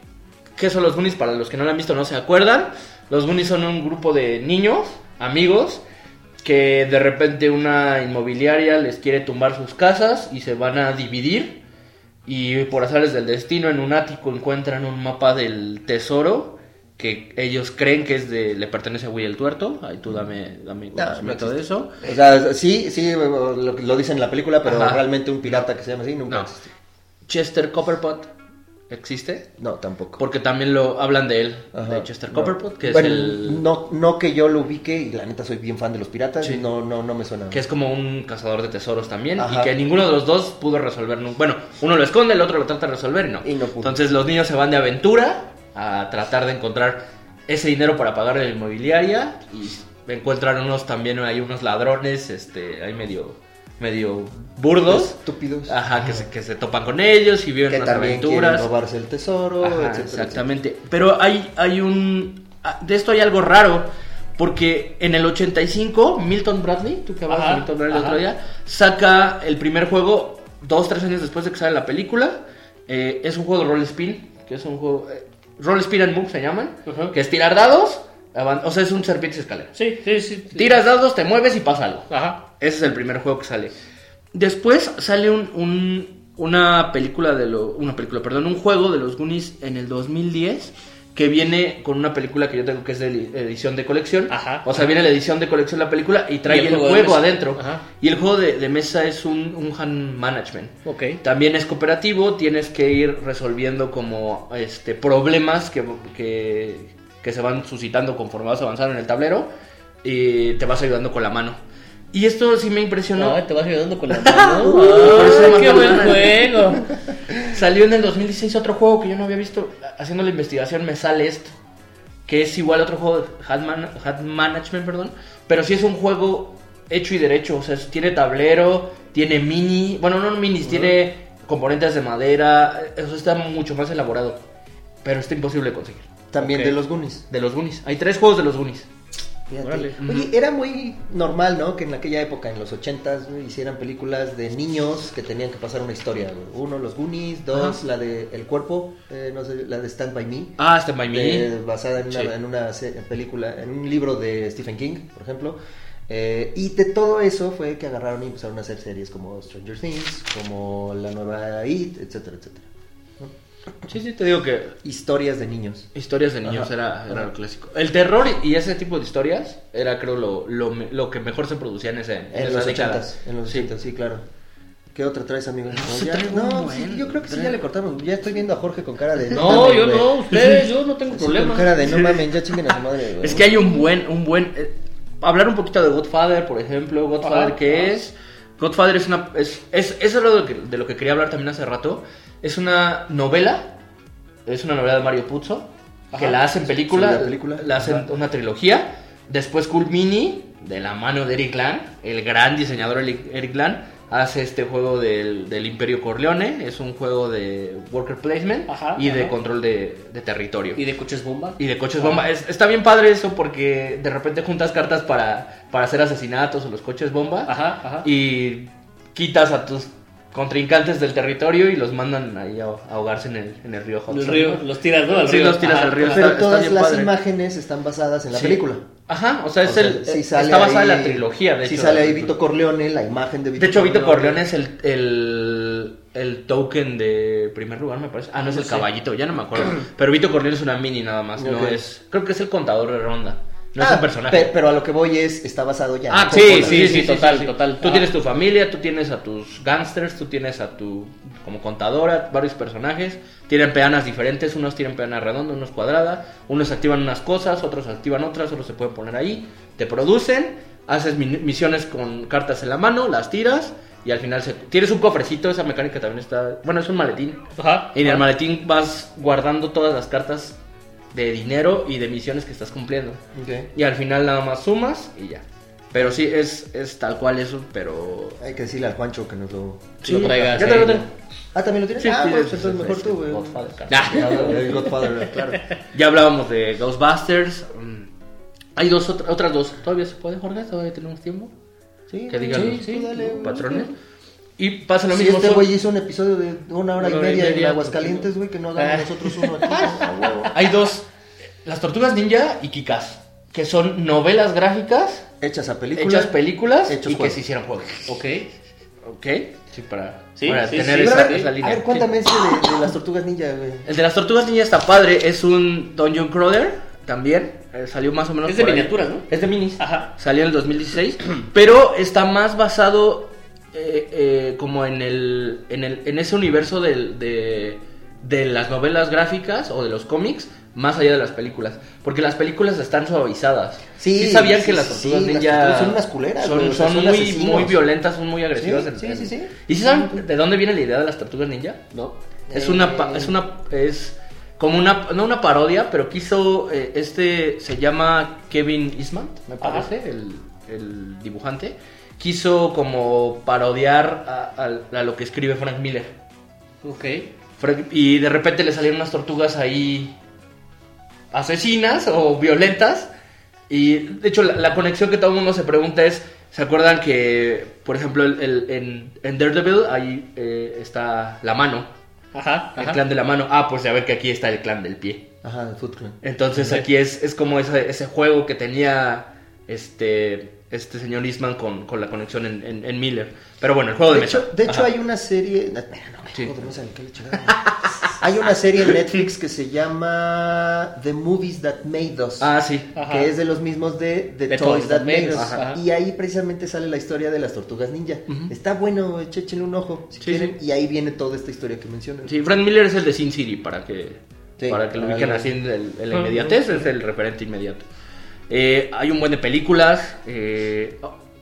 qué son los Goonies? Para los que no lo han visto, no se acuerdan. Los Goonies son un grupo de niños, amigos, que de repente una inmobiliaria les quiere tumbar sus casas y se van a dividir. Y por azares del destino, en un ático encuentran un mapa del tesoro que ellos creen que es de le pertenece a Will el Tuerto. Ahí tú dame, dame No, conocimiento no de eso. O sea, sí, sí, lo, lo dicen en la película, pero Ajá. realmente un pirata que se llama así nunca No. Chester Copperpot existe. No, tampoco. Porque también lo hablan de él, Ajá. de Chester No. Copperpot, que Bueno, es el... No, no que yo lo ubique, y la neta soy bien fan de los piratas, Sí. no, no, no me suena. que es como un cazador de tesoros también Ajá. y que ninguno de los dos pudo resolver nunca. Bueno, uno lo esconde, el otro lo trata de resolver no. Y no pudo. Entonces los niños se van de aventura a tratar de encontrar ese dinero para pagar la inmobiliaria y encuentran unos también hay unos ladrones, este, hay medio medio burdos, Estúpidos. ajá, que se, que se topan con ellos y viven que unas también aventuras. robarse el tesoro, Ajá, etcétera, exactamente. Pero hay, hay un. ah, De esto hay algo raro. Porque en el 85, Milton Bradley, tú que hablas Ajá, de Milton Bradley el otro día, saca el primer juego dos, tres años después de que sale la película. Eh, es un juego de roll spin, que es un juego. eh, roll spin and move se llaman. Que es tirar dados. O sea, es un serpientes escalera. Sí, sí, sí. sí. Tiras dados, te mueves y pasa algo. Ajá. Ese es el primer juego que sale. Después sale un, un- una película de lo, una película, perdón, un juego de los Goonies en el 2010 que viene con una película que yo tengo que es de edición de colección. Ajá. O sea, viene la edición de colección la película y trae Y el el, juego juego adentro. Ajá. Y el juego de, de mesa es un, un hand management. Ok. También es cooperativo, tienes que ir resolviendo como este problemas que, que, que se van suscitando conforme vas avanzando en el tablero y te vas ayudando con la mano. Y esto sí me impresionó. Te vas ayudando con la mano. Ay, me qué buen juego. Salió en el 2016 otro juego que yo no había visto. Haciendo la investigación me sale esto. Que es igual a otro juego de Man- Hand Management, perdón. Pero sí es un juego hecho y derecho. O sea, tiene tablero, tiene mini. Bueno, no minis, tiene componentes de madera. Eso está mucho más elaborado. Pero está imposible de conseguir. También de los Goonies. De los Goonies. Hay tres juegos de los Goonies. Oye, era muy normal, ¿no? Que en aquella época, en los ochentas, güey, hicieran películas de niños que tenían que pasar una historia. Uno, los Goonies. Dos, Ajá. la de El Cuerpo. eh, no sé, la de Stand By Me. Ah, este by de- Me. basada en una, en película, en un libro de Stephen King, por ejemplo. Eh, y de todo eso fue que agarraron y empezaron a hacer series como Stranger Things, como la nueva It, etcétera, etcétera. Sí, sí, te digo que Historias de niños. Historias de niños Ajá. era, era Ajá. lo clásico. El terror y ese tipo de historias era, creo, lo, lo, lo que mejor se producía en, ese, en, En los década. ochentas, en los Sí. ochentas, sí, claro. ¿Qué otra traes, amigo? No, ya- no, sí, yo creo que sí, ya le cortamos. Ya estoy viendo a Jorge con cara de... No, yo güey". no, ustedes, yo no tengo Sí, problema. Con cara de no mames, ya chinguen a su madre, güey. Es que hay un buen, un buen... eh, hablar un poquito de Godfather, por ejemplo. Godfather, Ajá, ¿qué ajá. es? Godfather es una... Es, es, eso es lo que- de lo que quería hablar también hace rato. Es una novela. Es una novela de Mario Puzo. Que la hacen película. La película. La hacen una trilogía. Después Cool Mini, de la mano de Eric Lang, el gran diseñador Eric Lang, hace este juego del, del Imperio Corleone. Es un juego de worker placement Ajá, y de control de, de territorio. ¿Y de coches bomba? Y de coches bomba. Es- está bien padre eso porque de repente juntas cartas para, para hacer asesinatos o los coches bomba. Ajá, ajá. Y quitas a tus contrincantes del territorio y los mandan ahí a ahogarse en el, en el río Hudson. El río, los tiras, ¿no? Al Sí, río. los tiras Ajá, al río. Pero está- todas las padre. imágenes están basadas en la Sí. película. Ajá, o sea, es O sea, el, está basada en la trilogía, de sí hecho. sale ahí Vito Corleone, la imagen de Vito De hecho, Vito Corleone es el, el, el token de primer lugar, me parece. Ah, no es el caballito, ya no me acuerdo. Pero Vito Corleone es una mini nada más, no es... Creo que es el contador de ronda, no es Ah, un personaje. pe- pero a lo que voy es, está basado ya. Ah, en sí, sí, sí, total, sí, sí. total. Tú Ah. tienes tu familia, tú tienes a tus gangsters, tú tienes a tu como contadora, varios personajes, tienen peanas diferentes, unos tienen peana redonda, unos cuadrada, unos activan unas cosas, otros activan otras, otros se pueden poner ahí, te producen, haces mi- misiones con cartas en la mano, las tiras y al final se... tienes un cofrecito, esa mecánica también está, bueno, es un maletín. Ajá. Y en el maletín vas guardando todas las cartas de dinero y de misiones que estás cumpliendo. Ok. Y al final nada más sumas y ya. Pero sí, es, es tal cual eso, pero... Hay que decirle al Juancho que nos lo... Lo traigas ya te lo tengo. Ah, ¿también lo tienes? Sí, ah, sí, pues es- entonces es- mejor es tú, güey. Godfather. El Godfather, claro. Ya hablábamos de Ghostbusters. mm, Hay dos, otra- otras dos. ¿Todavía se puede, Jorge? ¿Todavía tenemos tiempo? Sí, Que digan sí, los sí, dale, patrones. Y pasa lo Si mismo. este son- güey hizo un episodio de una hora y Una hora y media en media, Aguascalientes, güey, que no hagamos Ah. nosotros uno aquí. a huevo. Hay dos. Las Tortugas Ninja y Kikas. Que son novelas gráficas, Hechas a película. hechas películas hechos y que se hicieron juegos. Ok. ¿Ok? Sí, para, Sí, para sí, tener sí. Esa, a ver, esa a línea. ver, cuéntame ese de, de las tortugas ninja, güey. El de las Tortugas Ninja está padre. Es un Dungeon Crawler también. eh, salió más o menos. Es de miniaturas, ¿no? Es de minis. Ajá. Salió en el 2016. pero está más basado eh, eh, como en el, en el en ese universo del- de, de las novelas gráficas o de los cómics. Más allá de las películas. Porque las películas están suavizadas. Sí, sabían sí, que las sí, tortugas ninja. son unas culeras, Son, muy, asesinos. muy violentas, son muy agresivas. Sí, en- sí, sí, sí. ¿Y si saben de dónde viene la idea de las tortugas ninja? ¿No? Es una, Eh. es una, es como una, no una parodia, pero quiso, eh, este se llama Kevin Eastman, me parece, el, el dibujante, quiso como parodiar a, a- a lo que escribe Frank Miller. Ok. Frank- y de repente le salieron unas tortugas ahí asesinas o violentas. Y de hecho la, la conexión que todo el mundo se pregunta es, ¿se acuerdan que, por ejemplo, el- el- en, en Daredevil ahí eh, está la mano? Ajá. El ajá. clan de la mano. Ah, pues ya ver que aquí está el clan del pie. Ajá, el Foot Clan. Entonces aquí es, es como ese, ese juego que tenía este, este señor Eastman con, con la conexión en, en- en Miller. Pero bueno, el juego de, De mesa. hecho, de hecho hay una serie. No, no, Sí. joder, no sé, ¿qué le chingada? Hay una serie en Netflix que se llama The Movies That Made Us. Ah, sí. Ajá. que es de los mismos de The The Toys, That Made Us. Ajá. Y ahí precisamente sale la historia de las tortugas ninja. Está bueno, échenle un ojo si Sí, quieren. sí. Y ahí viene toda esta historia que mencionan. Sí, Frank Miller es el de Sin City, para que, Sí, para que lo ubiquen así en, el- en la inmediatez, es el referente inmediato. Eh, hay un buen de películas, eh,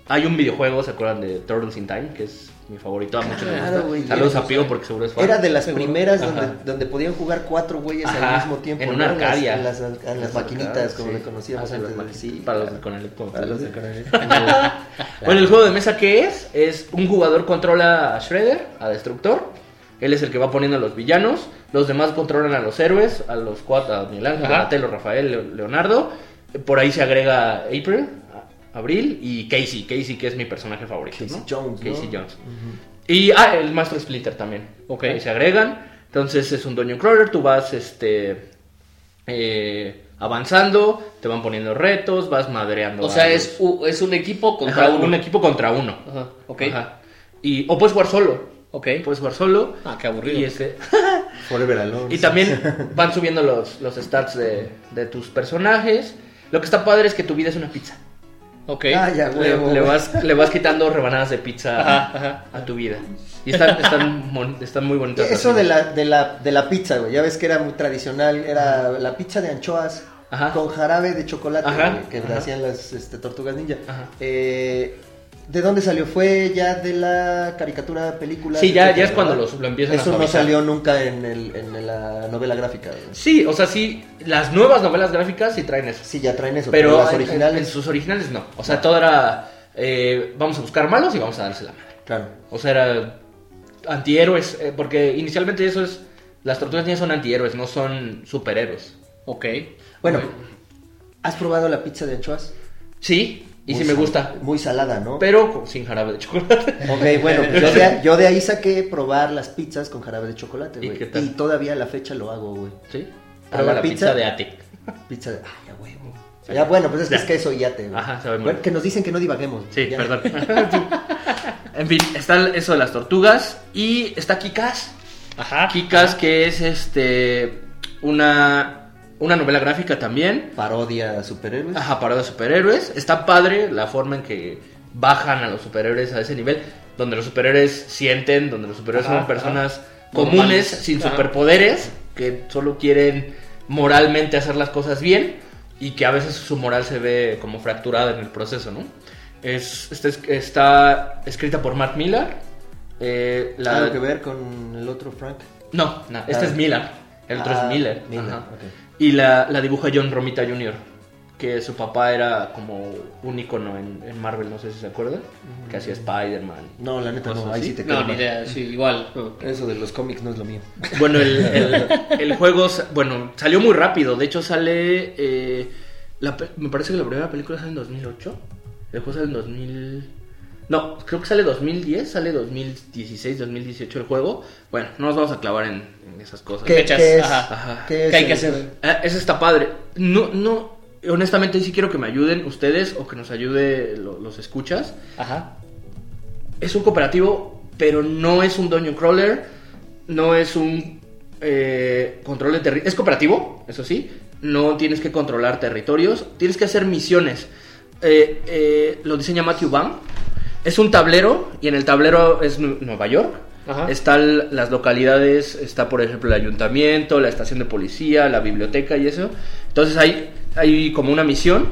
hay un videojuego, ¿se acuerdan de Turtles in Time? Que es mi favorito, a muchos Claro, güey, Saludos a Pigo porque seguro es fan. Era de las Seguro. primeras donde, donde podían jugar cuatro güeyes Ajá, al mismo tiempo. en ¿no? una las- Arcadia. En las, en las maquinitas, como Sí. le conocíamos Ah, antes. las sí, para los de Conalep, Para los de. Conalep. Bueno, el juego de mesa que es, es un jugador controla a Shredder, a Destructor. Él es el que va poniendo a los villanos. Los demás controlan a los héroes, a los cuatro, a Miguel Ángel. Donatello, Rafael, Leo- Leonardo. Por ahí se agrega April, Abril y Casey. Casey, que es mi personaje favorito. Casey ¿no? Jones, ¿no? Casey Jones. Y ah, el maestro Splinter también. Ok. Ahí se agregan. Entonces es un Dungeon Crawler. Tú vas este eh, avanzando, te van poniendo retos, vas madreando. O sea, es, es un equipo contra Ajá, uno. un equipo contra uno. Ajá, ok. Ajá. Y, o puedes jugar solo. Ok. Puedes jugar solo. Ah, qué aburrido. Y, este, Forever Alone. y también van subiendo los, los stats de, de tus personajes. Lo que está padre es que tu vida es una pizza. Ok. Ah, ya, Le, huevo. le vas, le vas quitando rebanadas de pizza Ajá, ajá. a tu vida. Y están, están, mon- están muy bonitas. Eso las de la, de, la, de la pizza, güey. Ya ves que era muy tradicional. Era la pizza de anchoas Ajá. con jarabe de chocolate Ajá, güey, que ajá. hacían las este, tortugas ninja. Ajá. Eh, ¿De dónde salió? ¿Fue ya de la caricatura, película? Sí, ya- ya es cuando los- lo empiezan a Eso no salió nunca en, el, en la novela gráfica. Sí, o sea, sí, las nuevas novelas gráficas sí traen eso. Sí, ya traen eso. Pero las en- originales. En, sus originales no. O sea, todo era. eh, vamos a buscar malos y vamos a darse la madre. Claro. O sea, era antihéroes. eh, porque inicialmente eso es. Las tortugas ninja son antihéroes, no son superhéroes. Ok. Bueno. ¿has probado la pizza de anchoas? Sí, Y Muy sí me gusta. Muy salada, ¿no? Pero sin jarabe de chocolate. Ok, bueno, pues yo de, yo de ahí saqué probar las pizzas con jarabe de chocolate, ¿Y güey. qué tal? Y todavía a la fecha lo hago, güey. ¿Sí? ¿A Prueba la la pizza? pizza de Ate. Pizza de... Ay, ya, huevo. Ya, bueno, pues es que Ya. es queso y ate, güey. Ajá, sabe muy Bueno, que nos dicen que no divaguemos. Sí, Ya. perdón. en fin, está eso de las tortugas. Y está Kikas. Ajá. Kikas, que es este. Una. Una novela gráfica también. Parodia a superhéroes. Ajá, parodia de superhéroes. Está padre la forma en que bajan a los superhéroes a ese nivel. Donde los superhéroes sienten, donde los superhéroes Ajá, son personas ajá. comunes, sin Ajá. superpoderes, que solo quieren moralmente hacer las cosas bien y que a veces su moral se ve como fracturada en el proceso, ¿no? Es, está, está escrita por Mark Millar. eh, la- ¿Algo que ver con el otro Frank? No, no, este Ah. es Millar. El otro Ah, es Miller. Miller, Ajá. Y la, la dibuja John Romita Jr., que su papá era como un icono en, en Marvel, no sé si se acuerdan, que hacía Spider-Man. No, la neta no, ahí sí te No, ni idea, sí, igual. Eso de los cómics no es lo mío. Bueno, el, el- el juego, bueno, salió muy rápido. De hecho, sale. eh, la pe- me parece que la primera película sale en 2008. El juego sale en 2000. No, creo que sale 2010, sale 2016, 2018 el juego. Bueno, no nos vamos a clavar en, en esas cosas. ¿Qué, Fechas, qué es? ajá. Ajá. ¿Qué es ¿Qué hay que hacer? Ah, eso está padre. No, no, honestamente sí quiero que me ayuden ustedes o que nos ayude lo- los escuchas. Ajá. Es un cooperativo, pero no es un dungeon crawler, no es un eh, control de territorio. Es cooperativo, eso sí. No tienes que controlar territorios, tienes que hacer misiones. Eh, eh, lo diseña Matthew Baum. Es un tablero y en el tablero es Nu- Nueva York. Ajá. Están las localidades, está por ejemplo el ayuntamiento, la estación de policía, la biblioteca y eso. Entonces hay, hay como una misión.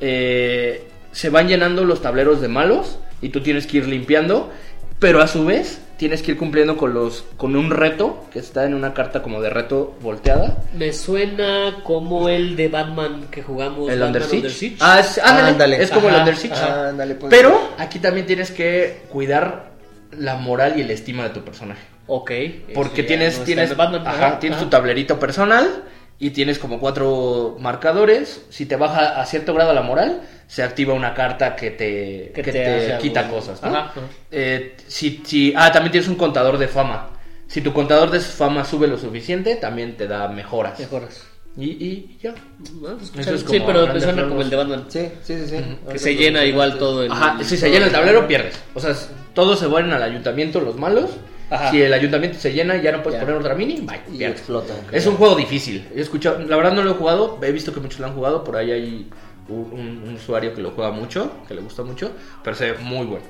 eh, se van llenando los tableros de malos y tú tienes que ir limpiando, pero a su vez tienes que ir cumpliendo con los con un reto que está en una carta como de reto volteada. Me suena como el de Batman que jugamos. El Batman Under Siege. Ah, es, ándale, Ándale. es como el Under Siege. ajá. Ándale, pues. Pero aquí también tienes que cuidar la moral y el estima de tu personaje. Ok. Porque eso tienes, no tienes, en Batman, ajá, tienes tu tablerito personal y tienes como cuatro marcadores. Si te baja a cierto grado la moral, se activa una carta que te, Que que te te, quita algo. cosas. ¿no? Ajá. Eh, si, si, ah, también tienes un contador de fama. Si tu contador de fama sube lo suficiente, también te da mejoras. Mejoras. Y, y ya. No, pues, Eso es sí, como pero me grandes suena rasgos. como el de Batman. Sí, sí, sí. sí. Que se llena igual todo el. Ajá, si se llena el tablero, pierdes. O sea, todos se van al ayuntamiento, los malos. Ajá. Si el ayuntamiento se llena y ya no puedes Ya. poner otra mini, bye, Y pierdes. explota. Es un juego difícil. He escuchado, la verdad no lo he jugado, he visto que muchos lo han jugado, por ahí hay un, un- un usuario que lo juega mucho, que le gusta mucho, pero se ve muy bueno,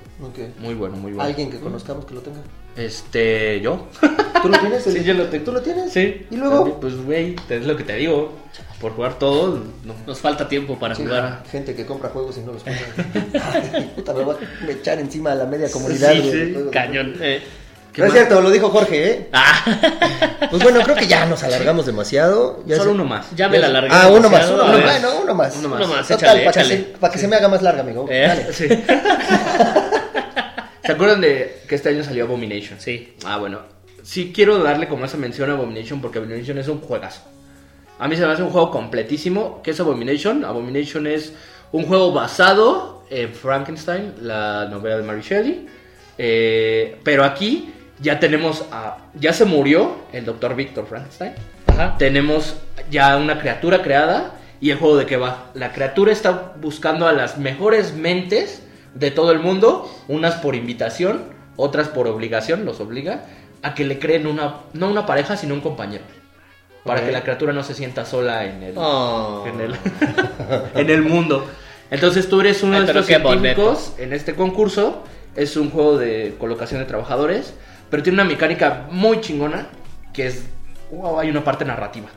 muy bueno, muy bueno. Alguien que conozcamos que lo tenga. Este, yo. ¿Tú lo tienes? Sí, yo lo tengo. ¿Tú lo tienes? Sí. ¿Y luego? Pues, güey, es lo que te digo. Por jugar todo, no. Nos falta tiempo para Sí, jugar. gente que compra juegos y no los compra. Puta, me voy a echar encima a la media comunidad. Sí, sí, de. Cañón. Eh. ¿Qué No es más? cierto, lo dijo Jorge, ¿eh? Ah, Pues bueno, creo que ya nos alargamos demasiado. Ya Solo se- uno más. ya me la largué. Ah, uno más, demasiado. uno, A ver. bueno, uno más. Uno Uno más, Total, échale, para, Que échale. se, para que se me haga más larga, amigo. Eh. Dale. Sí. ¿Se acuerdan de que este año salió Abomination? Sí. Ah, bueno. Sí quiero darle como esa mención a Abomination porque Abomination es un juegazo. A mí se me hace un juego completísimo. ¿Qué es Abomination? Abomination es un juego basado en Frankenstein, la novela de Mary Shelley. Eh, pero aquí ya tenemos a... Ya se murió el doctor Victor Frankenstein. Ajá. Tenemos ya una criatura creada y el juego de qué va. La criatura está buscando a las mejores mentes de todo el mundo, unas por invitación, otras por obligación, los obliga a que le creen una, no una pareja, sino un compañero. Para Ok. que la criatura no se sienta sola en el, Oh. en el, en el mundo. Entonces tú eres uno Ay, de bonito. científicos en este concurso. Es un juego de colocación de trabajadores, pero tiene una mecánica muy chingona que es, wow, hay una parte narrativa.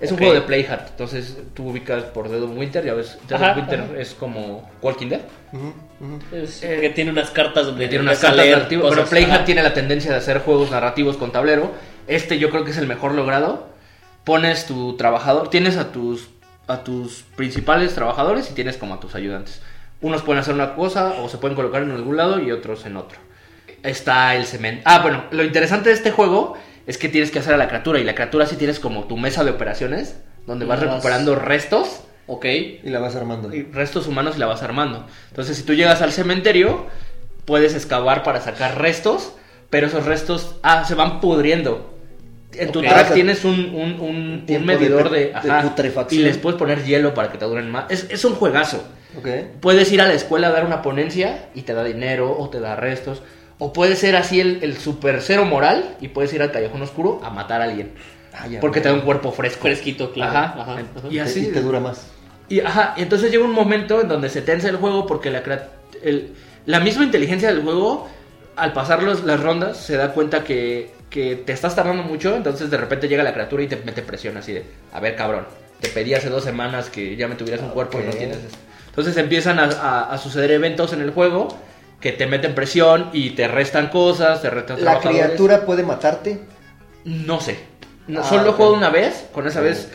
Es Ok. un juego de Playhat, entonces tú ubicas por Dead of Winter, ya ves, Dead Ajá, of Winter ajá. es como Walking Dead. Ujú, ujú. Es que tiene unas cartas donde tiene unas cartas narrativas, pero Ajá. tiene la tendencia de hacer juegos narrativos con tablero. Este yo creo que es el mejor logrado. Pones tu trabajador, tienes a tus a tus principales trabajadores y tienes como a tus ayudantes. Unos pueden hacer una cosa o se pueden colocar en algún lado y otros en otro. Está el cemento. Ah, bueno, lo interesante de este juego es que tienes que hacer a la criatura y la criatura sí tienes como tu mesa de operaciones donde vas Vas- recuperando restos Ok. Y la vas armando. y restos humanos y la vas armando. Entonces, si tú llegas al cementerio, puedes excavar para sacar restos, pero esos restos ah, se van pudriendo. En tu Ok. track tienes un, un, un- un medidor de putrefacción. y les puedes poner hielo para que te duren más. Es, es un juegazo. Ok. Puedes ir a la escuela a dar una ponencia y te da dinero o te da restos. O puedes ser así el, el super cero moral y puedes ir al callejón oscuro a matar a alguien. Ah, ya, porque te da un cuerpo fresco. Fresquito, claro. Ajá. Ajá, ajá. Y así. Y te dura más. Y, ajá, y entonces llega un momento en donde se tensa el juego porque la, el- la misma inteligencia del juego, al pasar los- las rondas, se da cuenta que, que te estás tardando mucho, entonces de repente llega la criatura y te mete presión así de, a ver cabrón, te pedí hace dos semanas que ya me tuvieras un cuerpo y no tienes eso. Entonces empiezan a, a- a suceder eventos en el juego que te meten presión y te restan cosas, te restan ¿La criatura puede matarte? No sé. No, Ah, solo lo ok. juego una vez, con esa vez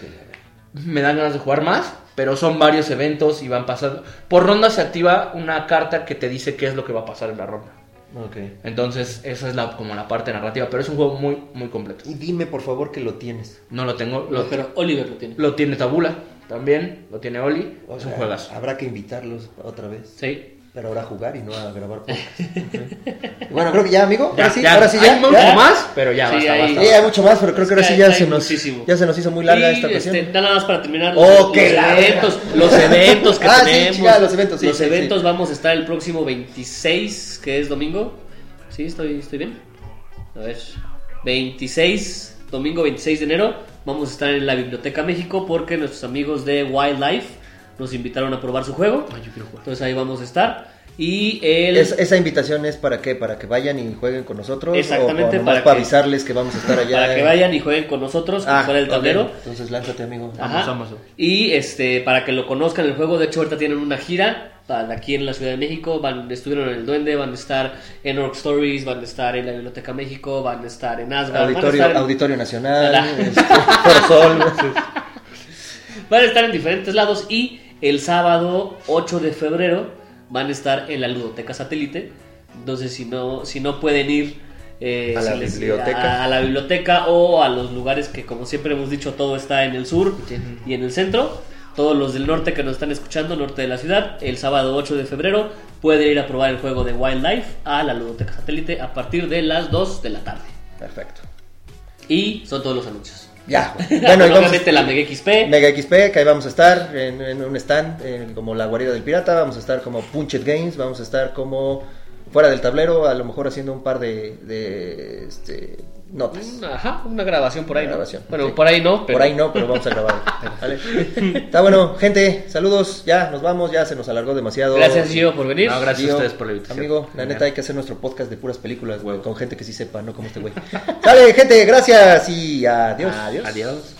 me dan ganas de jugar más, pero son varios eventos y van pasando. Por ronda se activa una carta que te dice qué es lo que va a pasar en la ronda. Ok. Entonces, esa es la, como la parte narrativa, pero es un juego muy, muy completo. Y dime, por favor, que lo tienes. No lo tengo, lo, Pero Oliver lo tiene. lo tiene Tabula también, lo tiene Oli, O es un sea, juegazo. Habrá que invitarlos otra vez. Sí. Pero ahora a jugar y no a grabar podcast. Bueno, creo que ya, amigo. Ya, ahora sí, ya, ahora sí, hay ya. mucho ya. más, pero ya Sí, basta, hay- basta. Sí, hay mucho más, pero creo que ahora sí ya Hay se nos, muchísimo. ya se nos hizo muy larga Y, esta ocasión. este, nada más para terminar Oh, los, qué los larga. eventos, los eventos que Ah, sí, tenemos. chica, los eventos, sí, Los sí, eventos sí. vamos a estar el próximo 26, que es domingo. Sí, estoy, estoy bien. A ver, 26, domingo 26 de enero, vamos a estar en la Biblioteca México porque nuestros amigos de Wildlife nos invitaron a probar su juego. Ay, yo quiero jugar. Entonces ahí vamos a estar. Y el... Es- esa invitación es para qué? Para que vayan y jueguen con nosotros. Exactamente, o, o para para, que- avisarles que vamos a estar allá. para que vayan y jueguen con nosotros, Ah, fuera ok. tablero. Entonces lánzate, amigo. Ajá. Vamos, vamos. Y este, para que lo conozcan el juego, de hecho ahorita tienen una gira para aquí en la Ciudad de México, van, estuvieron en el Duende, van a estar en Orc Stories, van a estar en la Biblioteca México, van a estar en Asgard, van a Auditorio, estar en, Auditorio Nacional, este, Sol. van a estar en diferentes lados y el sábado 8 de febrero van a estar en la Ludoteca Satélite. Entonces si no, si no pueden ir eh, A la si les- biblioteca. a, a la biblioteca o a los lugares que como siempre hemos dicho todo está en el sur y en el centro. Todos los del norte que nos están escuchando, norte de la ciudad, el sábado 8 de febrero pueden ir a probar el juego de Wildlife a la Ludoteca Satélite a partir de las 2 de la tarde. Perfecto. Y son todos los anuncios. Ya. Bueno, y vamos Obviamente la Mega XP. Mega XP, que ahí vamos a estar en, en un stand en- como la guarida del pirata, vamos a estar como Punchet Games, vamos a estar como fuera del tablero, a lo mejor haciendo un par de, de, este, notas. Ajá, una grabación por ahí, Una ¿no? grabación, Bueno, sí. por ahí no, pero... Por ahí no, pero vamos a grabar. ¿vale? Está bueno, gente, saludos, ya nos vamos, ya se nos alargó demasiado. Gracias, Gio, por venir. No, gracias Gio, a ustedes por la invitación. Amigo, la neta hay que hacer nuestro podcast de puras películas, güey, con gente que sí sepa, no como este güey. Sale, gente, gracias y adiós. Adiós.